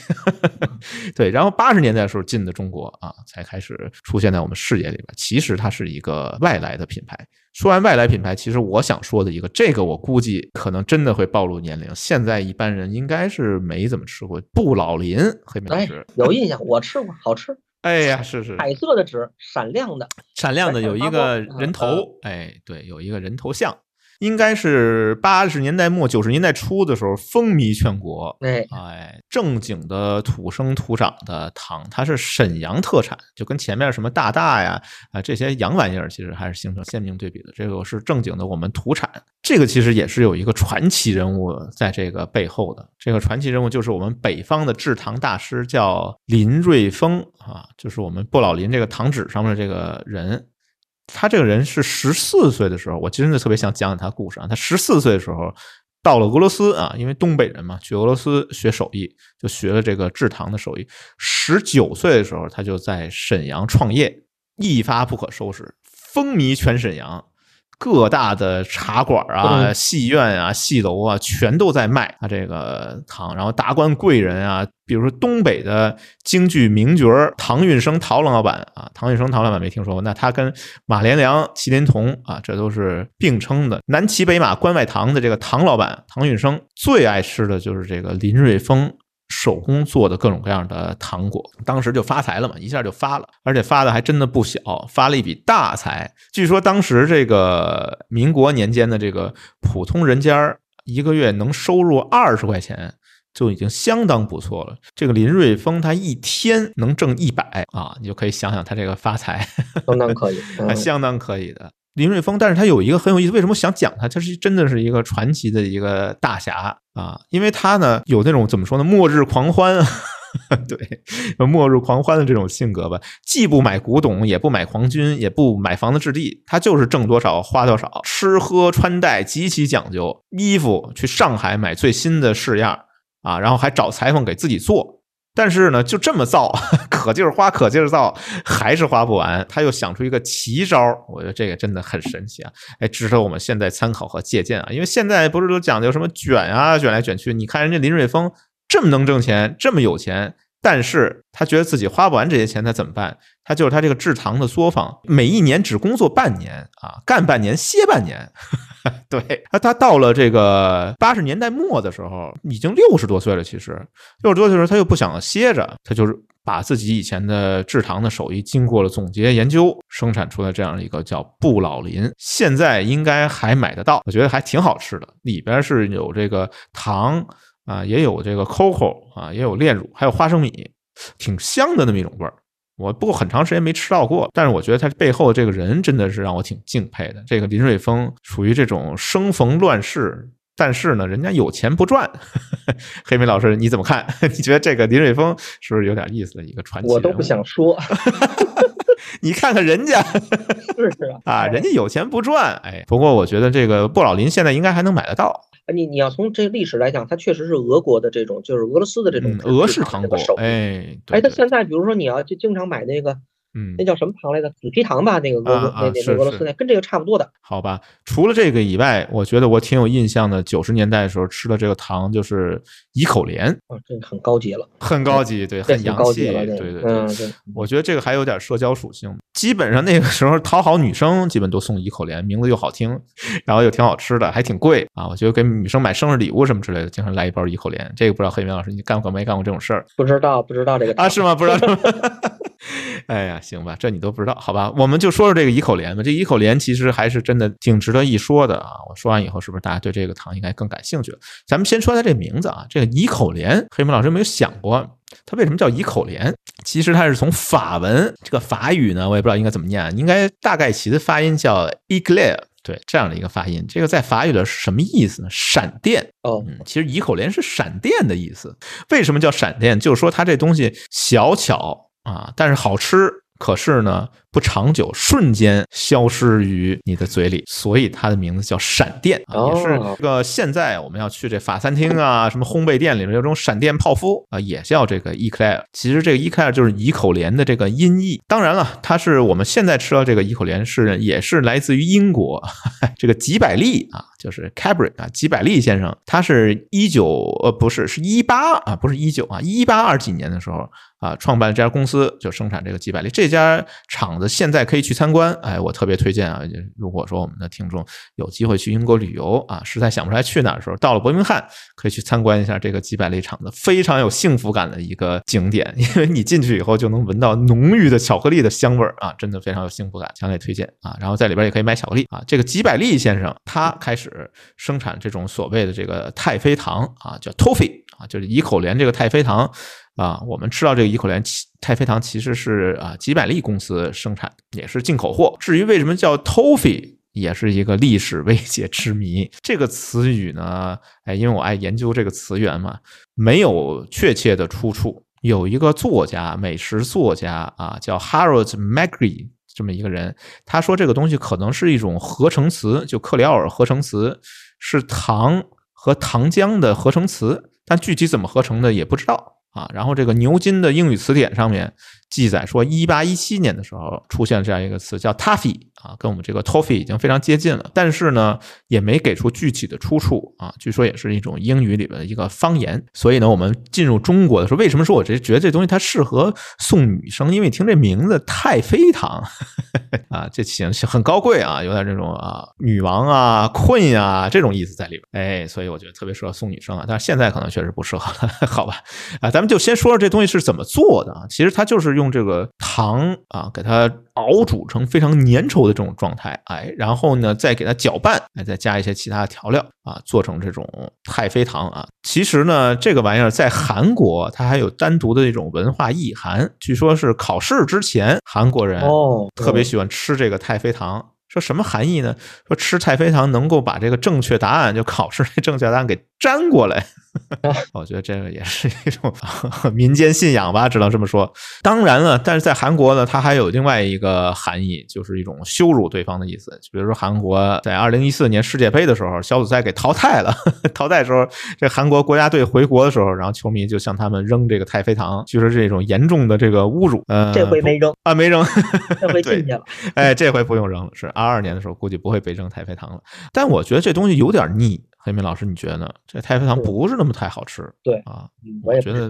(laughs) 对，然后八十年代的时候进的中国啊，才开始出现在我们视野里边。其实它是一个外来的。品牌说完外来品牌，其实我想说的一个，这个我估计可能真的会暴露年龄。现在一般人应该是没怎么吃过布老林黑莓老师，有印象，我吃过，好吃。(laughs) 哎呀，是是，彩色的纸，闪亮的，闪亮的有一个人头，哎，对，有一个人头像。应该是八十年代末九十年代初的时候风靡全国。哎，哎，正经的土生土长的糖，它是沈阳特产，就跟前面什么大大呀啊这些洋玩意儿，其实还是形成鲜明对比的。这个是正经的我们土产，这个其实也是有一个传奇人物在这个背后的。这个传奇人物就是我们北方的制糖大师，叫林瑞峰啊，就是我们不老林这个糖纸上面的这个人。他这个人是十四岁的时候，我真的特别想讲讲他故事啊。他十四岁的时候到了俄罗斯啊，因为东北人嘛，去俄罗斯学手艺，就学了这个制糖的手艺。十九岁的时候，他就在沈阳创业，一发不可收拾，风靡全沈阳。各大的茶馆啊、戏院啊、戏楼啊，全都在卖他这个糖。然后达官贵人啊，比如说东北的京剧名角唐运生陶老板啊，唐运生陶老板没听说过，那他跟马连良、麒麟童啊，这都是并称的。南骑北马关外堂的这个唐老板唐运生最爱吃的就是这个林瑞丰。手工做的各种各样的糖果，当时就发财了嘛，一下就发了，而且发的还真的不小，发了一笔大财。据说当时这个民国年间的这个普通人家一个月能收入二十块钱，就已经相当不错了。这个林瑞峰他一天能挣一百啊，你就可以想想他这个发财，相当可以，(laughs) 相当可以的。林瑞丰，但是他有一个很有意思，为什么想讲他？他是真的是一个传奇的一个大侠啊，因为他呢有那种怎么说呢，末日狂欢，(laughs) 对，末日狂欢的这种性格吧，既不买古董，也不买皇军，也不买房子置地，他就是挣多少花多少，吃喝穿戴极其讲究，衣服去上海买最新的式样啊，然后还找裁缝给自己做。但是呢，就这么造，可劲儿花，可劲儿造，还是花不完。他又想出一个奇招，我觉得这个真的很神奇啊！哎，值得我们现在参考和借鉴啊！因为现在不是都讲究什么卷啊，卷来卷去。你看人家林瑞峰这么能挣钱，这么有钱。但是他觉得自己花不完这些钱，他怎么办？他就是他这个制糖的作坊，每一年只工作半年啊，干半年歇半年。(laughs) 对，他他到了这个八十年代末的时候，已经六十多岁了。其实六十多岁的时候，他又不想歇着，他就是把自己以前的制糖的手艺经过了总结研究，生产出了这样一个叫不老林。现在应该还买得到，我觉得还挺好吃的，里边是有这个糖。啊，也有这个 coco 啊，也有炼乳，还有花生米，挺香的那么一种味儿。我不过很长时间没吃到过，但是我觉得他背后这个人真的是让我挺敬佩的。这个林瑞峰属于这种生逢乱世，但是呢，人家有钱不赚。(laughs) 黑莓老师你怎么看？(laughs) 你觉得这个林瑞峰是不是有点意思的一个传奇？我都不想说。(laughs) 你看看人家，是啊，啊，人家有钱不赚。哎，不过我觉得这个布老林现在应该还能买得到。你你要从这个历史来讲，它确实是俄国的这种，就是俄罗斯的这种俄式糖果。哎，哎，他现在比如说你要就经常买那个。嗯，那叫什么糖来着？紫皮糖吧，那个俄那那俄罗斯那跟这个差不多的。好吧，除了这个以外，我觉得我挺有印象的。九十年代的时候吃的这个糖就是怡口莲，啊，这个很高级了，很高级，对，很洋气，对对对。嗯，对。我觉得这个还有点社交属性。基本上那个时候讨好女生，基本都送怡口莲，名字又好听，然后又挺好吃的，还挺贵啊。我觉得给女生买生日礼物什么之类的，经常来一包怡口莲。这个不知道黑明老师你干过没干过这种事儿？不知道，不知道这个啊？是吗？不知道。(laughs) (laughs) 哎呀，行吧，这你都不知道，好吧？我们就说说这个怡口莲吧。这怡口莲其实还是真的挺值得一说的啊。我说完以后，是不是大家对这个糖应该更感兴趣了？咱们先说它这名字啊，这个怡口莲，黑木老师有没有想过它为什么叫怡口莲？其实它是从法文，这个法语呢，我也不知道应该怎么念，应该大概其的发音叫 eclair，对，这样的一个发音。这个在法语的是什么意思呢？闪电哦，其实怡口莲是闪电的意思。为什么叫闪电？就是说它这东西小巧。啊，但是好吃，可是呢不长久，瞬间消失于你的嘴里，所以它的名字叫闪电啊，也是这个现在我们要去这法餐厅啊，(laughs) 什么烘焙店里面有种闪电泡芙啊，也叫这个 eclair。其实这个 eclair 就是怡口莲的这个音译。当然了，它是我们现在吃到这个怡口莲是也是来自于英国 (laughs) 这个吉百利啊，就是 Cadbury 啊，吉百利先生，他是一九呃不是是一八啊，不是一九啊，一八二几年的时候。啊，创办这家公司就生产这个吉百利，这家厂子现在可以去参观，哎，我特别推荐啊！如果说我们的听众有机会去英国旅游啊，实在想不出来去哪儿的时候，到了伯明翰可以去参观一下这个几百利厂子，非常有幸福感的一个景点，(laughs) 因为你进去以后就能闻到浓郁的巧克力的香味儿啊，真的非常有幸福感，强烈推荐啊！然后在里边也可以买巧克力啊。这个几百利先生他开始生产这种所谓的这个太妃糖啊，叫 toffee 啊，就是怡口莲这个太妃糖。啊，我们吃到这个怡口莲太妃糖其实是啊吉百利公司生产，也是进口货。至于为什么叫 toffee，也是一个历史未解之谜。这个词语呢，哎，因为我爱研究这个词源嘛，没有确切的出处。有一个作家，美食作家啊，叫 Harold Magri 这么一个人，他说这个东西可能是一种合成词，就克里奥尔合成词，是糖和糖浆的合成词，但具体怎么合成的也不知道。啊，然后这个牛津的英语词典上面记载说，一八一七年的时候出现了这样一个词叫 “taffy”。啊，跟我们这个 toffee 已经非常接近了，但是呢，也没给出具体的出处啊。据说也是一种英语里边的一个方言。所以呢，我们进入中国的时候，为什么说我这觉得这东西它适合送女生？因为听这名字太妃糖 (laughs) 啊，这起很高贵啊，有点这种啊女王啊、困啊这种意思在里边。哎，所以我觉得特别适合送女生啊。但是现在可能确实不适合了，(laughs) 好吧？啊，咱们就先说说这东西是怎么做的啊。其实它就是用这个糖啊，给它。熬煮成非常粘稠的这种状态，哎，然后呢，再给它搅拌，哎，再加一些其他的调料啊，做成这种太妃糖啊。其实呢，这个玩意儿在韩国它还有单独的一种文化意涵。据说是考试之前，韩国人哦特别喜欢吃这个太妃糖。说什么含义呢？说吃太妃糖能够把这个正确答案，就考试那正确答案给粘过来。(laughs) 我觉得这个也是一种民间信仰吧，只能这么说。当然了，但是在韩国呢，它还有另外一个含义，就是一种羞辱对方的意思。就比如说，韩国在二零一四年世界杯的时候，小组赛给淘汰了。(laughs) 淘汰的时候，这韩国国家队回国的时候，然后球迷就向他们扔这个太妃糖，就是一种严重的这个侮辱。呃，这回没扔啊，没扔，这回 (laughs) 进去了。哎，这回不用扔了，是二二年的时候，估计不会被扔太妃糖了。但我觉得这东西有点腻。黑明老师，你觉得呢？这太妃糖不是那么太好吃，对啊，我也觉得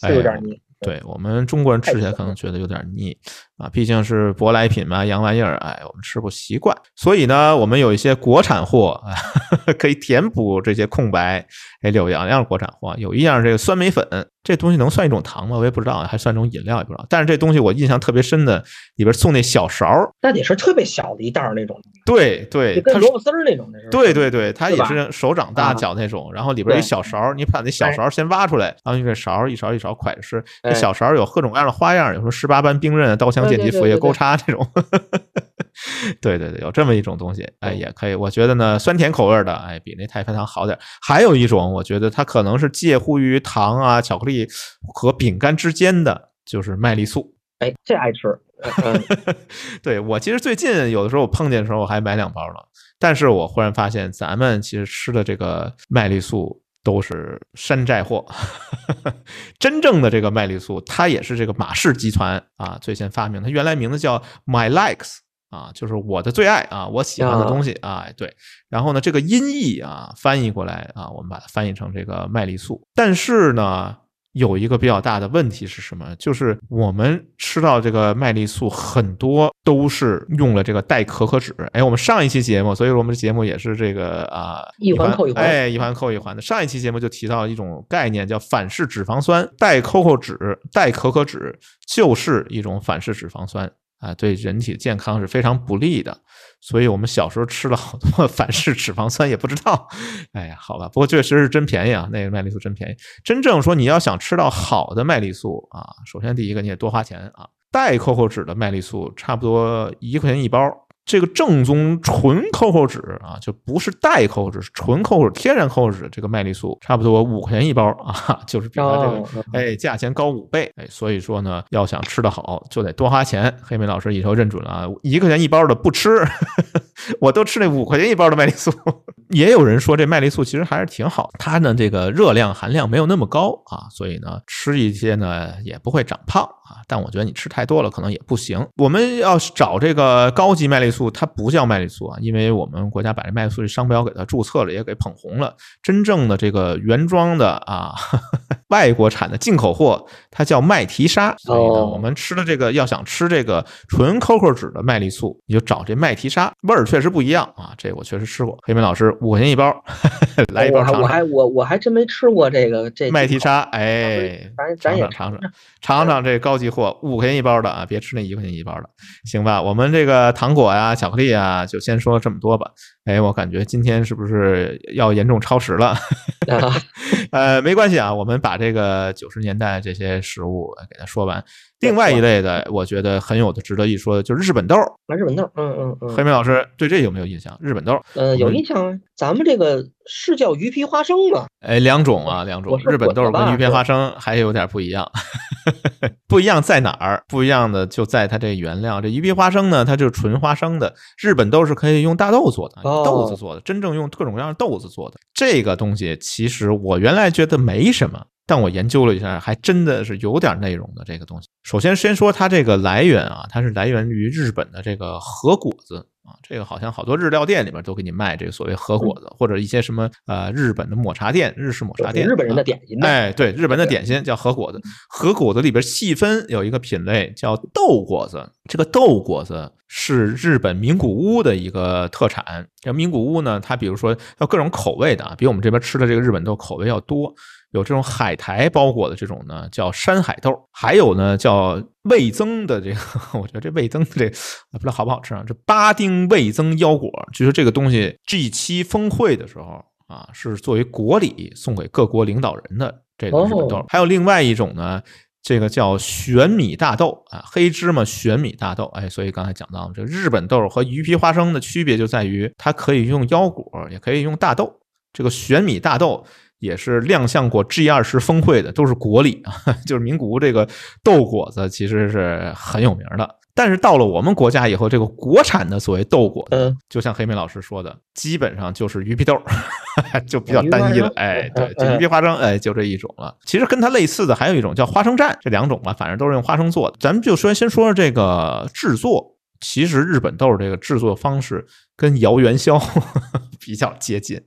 是有点腻。对我们中国人吃起来可能觉得有点腻啊，毕竟是舶来品嘛，洋玩意儿，哎，我们吃不习惯。所以呢，我们有一些国产货啊，(laughs) 可以填补这些空白。哎，有两样国产货有一样这个酸梅粉，这东西能算一种糖吗？我也不知道，还算一种饮料也不知道。但是这东西我印象特别深的，里边送那小勺，那得是特别小的一袋那种。对对，跟萝卜丝儿那种的是。对对对，它也是手掌大小那种，然后里边一小勺，你把那小勺先挖出来，然后用这勺一勺一勺蒯着吃。这小勺有各种各样的花样，有什么十八般兵刃、刀枪剑戟斧钺钩叉这种。(laughs) 对对对，有这么一种东西，哎，也可以。我觉得呢，酸甜口味的，哎，比那太妃糖好点。还有一种，我觉得它可能是介乎于糖啊、巧克力和饼干之间的，就是麦丽素。哎，这爱吃。(laughs) 对我其实最近有的时候我碰见的时候，我还买两包呢。但是我忽然发现，咱们其实吃的这个麦丽素都是山寨货。(laughs) 真正的这个麦丽素，它也是这个马氏集团啊最先发明。它原来名字叫 My Likes 啊，就是我的最爱啊，我喜欢的东西啊。对，然后呢，这个音译啊翻译过来啊，我们把它翻译成这个麦丽素。但是呢。有一个比较大的问题是什么？就是我们吃到这个麦丽素，很多都是用了这个代可可脂。哎，我们上一期节目，所以我们的节目也是这个啊，一环扣一环，哎，一环扣一环的。上一期节目就提到一种概念，叫反式脂肪酸，代可可脂，代可可脂就是一种反式脂肪酸。啊，对人体健康是非常不利的，所以我们小时候吃了好多 (laughs) 反式脂肪酸，也不知道。哎呀，好吧，不过确实是真便宜啊，那个麦丽素真便宜。真正说你要想吃到好的麦丽素啊，首先第一个你得多花钱啊，带 Coco 纸的麦丽素差不多一块钱一包。这个正宗纯 COCO 纸啊，就不是代 COCO 脂，是纯 COCO 天然 COCO 脂。这个麦丽素差不多五块钱一包啊，(laughs) 就是比它这个哎价钱高五倍哎，所以说呢，要想吃得好，就得多花钱。黑莓老师以后认准了啊，一块钱一包的不吃，(laughs) 我都吃那五块钱一包的麦丽素。(laughs) 也有人说这麦丽素其实还是挺好，它呢这个热量含量没有那么高啊，所以呢吃一些呢也不会长胖。啊，但我觉得你吃太多了可能也不行。我们要找这个高级麦丽素，它不叫麦丽素啊，因为我们国家把这麦丽素这商标给它注册了，也给捧红了。真正的这个原装的啊，(laughs) 外国产的进口货，它叫麦提莎。所以呢，哦我们吃的这个要想吃这个纯 COCO 脂的麦丽素，你就找这麦提莎，味儿确实不一样啊。这我确实吃过。黑莓老师五块钱一包，(laughs) 来一包尝尝。我还我我还真没吃过这个这麦提莎，哎，咱咱也尝尝尝尝这高级货，五块钱一包的啊，别吃那一块钱一包的，行吧？我们这个糖果呀、巧克力啊，就先说这么多吧。哎，我感觉今天是不是要严重超时了？啊，(laughs) 呃，没关系啊，我们把这个九十年代这些食物给它说完。另外一类的，我觉得很有的值得一说的，就是日本豆。啊日本豆，嗯嗯嗯，黑莓老师对这有没有印象？日本豆，呃，有印象啊。咱们这个是叫鱼皮花生吗？哎，两种啊，两种日本豆儿跟鱼皮花生还有点不一样，(laughs) 不一样在哪儿？不一样的就在它这原料。这鱼皮花生呢，它就是纯花生的；日本豆是可以用大豆做的，哦豆子做的，真正用各种各样的豆子做的。这个东西其实我原来觉得没什么，但我研究了一下，还真的是有点内容的这个东西。首先，先说它这个来源啊，它是来源于日本的这个和果子。啊，这个好像好多日料店里面都给你卖这个所谓和果子，或者一些什么呃日本的抹茶店、日式抹茶店，日本人的啊点心呗。哎，对，日本的点心叫和果子，和果子里边细分有一个品类叫豆果子，这个豆果子是日本名古屋的一个特产。这名古屋呢，它比如说要各种口味的啊，比我们这边吃的这个日本豆口味要多。有这种海苔包裹的这种呢，叫山海豆；还有呢叫味增的这个，(laughs) 我觉得这味增这不知道好不好吃啊。这巴丁味增腰果，据说这个东西 G 七峰会的时候啊，是作为国礼送给各国领导人的这个日本豆。哦还有另外一种呢，这个叫玄米大豆啊，黑芝麻玄米大豆。哎，所以刚才讲到这个日本豆和鱼皮花生的区别就在于，它可以用腰果，也可以用大豆。这个玄米大豆也是亮相过 G 二十峰会的，都是国礼啊，(laughs) 就是名古屋这个豆果子其实是很有名的。但是到了我们国家以后，这个国产的所谓豆果，嗯就像黑莓老师说的，基本上就是鱼皮豆，(laughs) 就比较单一了。哎，对，就鱼皮花生，哎，就这一种了。其实跟它类似的还有一种叫花生蘸，这两种吧，反正都是用花生做的。咱们就说先说说这个制作，其实日本豆这个制作方式跟摇元宵 (laughs) 比较接近，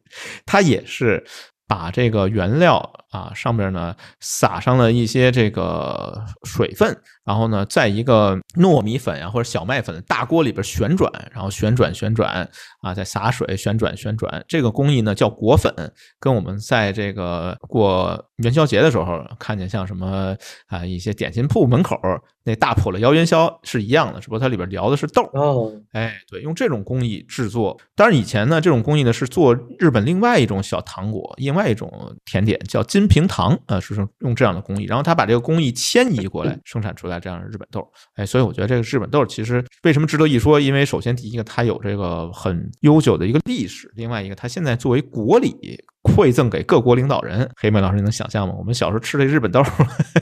它也是把这个原料啊上面呢撒上了一些这个水分，然后呢在一个糯米粉啊或者小麦粉的大锅里边旋转，然后旋转旋转啊再洒水旋转旋转，这个工艺呢叫裹粉，跟我们在这个过元宵节的时候看见像什么啊一些点心铺门口那大普了摇元宵是一样的，只不过它里边聊的是豆儿。哦，哎，对，用这种工艺制作。当然，以前呢，这种工艺呢是做日本另外一种小糖果，另外一种甜点叫金平糖，呃，是用这样的工艺。然后他把这个工艺迁移过来，生产出来这样的日本豆。哎，所以我觉得这个日本豆其实为什么值得一说？因为首先第一个，它有这个很悠久的一个历史；另外一个，它现在作为国礼馈赠给各国领导人。黑妹老师，你能想象吗？我们小时候吃的日本豆，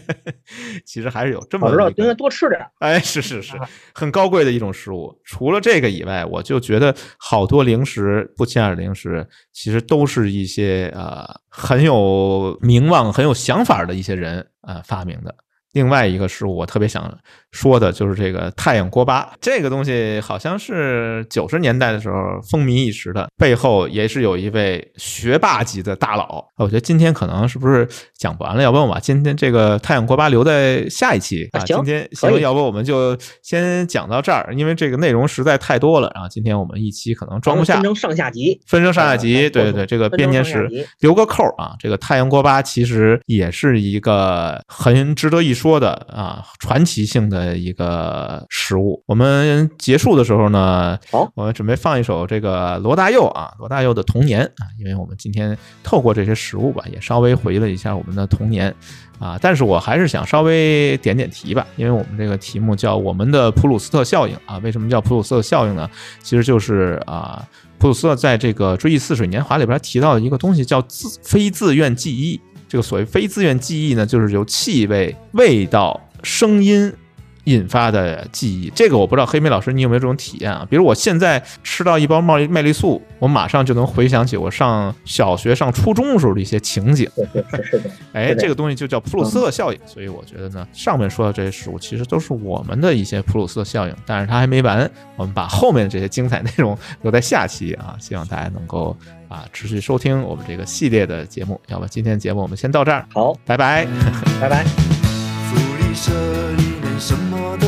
(laughs) 其实还是有这么我知道应该多吃点儿。哎，是是是，很高贵的一种食物。除了这个以外，我就觉得好多零食不起眼的零食，其实都是一些呃很有名望、很有想法的一些人呃发明的。另外一个食物，我特别想说的就是这个太阳锅巴，这个东西好像是九十年代的时候风靡一时的，背后也是有一位学霸级的大佬。我觉得今天可能是不是讲不完了，要不然我把今天这个太阳锅巴留在下一期啊？今天行，要不我们就先讲到这儿，因为这个内容实在太多了，然后今天我们一期可能装不下分。成上下集。分成上下呃集，对对对，这个编年史留个扣儿啊。这个太阳锅巴其实也是一个很值得一说的啊，传奇性的一个食物。我们结束的时候呢，好我们准备放一首这个罗大佑啊，罗大佑的《童年》啊，因为我们今天透过这些食物吧，也稍微回忆了一下我们的童年。啊，但是我还是想稍微点点题吧，因为我们这个题目叫我们的普鲁斯特效应啊。为什么叫普鲁斯特效应呢？其实就是啊，普鲁斯特在这个《追忆似水年华》里边提到的一个东西叫自非自愿记忆。这个所谓非自愿记忆呢，就是由气味、味道、声音引发的记忆。这个我不知道黑莓老师你有没有这种体验啊？比如我现在吃到一包麦麦丽素，我马上就能回想起我上小学、上初中的时候的一些情景。是是的，(laughs) 哎，这个东西就叫普鲁斯特效应。所以我觉得呢，上面说的这些食物其实都是我们的一些普鲁斯特效应，但是它还没完，我们把后面的这些精彩内容留在下期啊，希望大家能够啊持续收听我们这个系列的节目。要不今天节目我们先到这儿，好，拜拜，拜拜。什么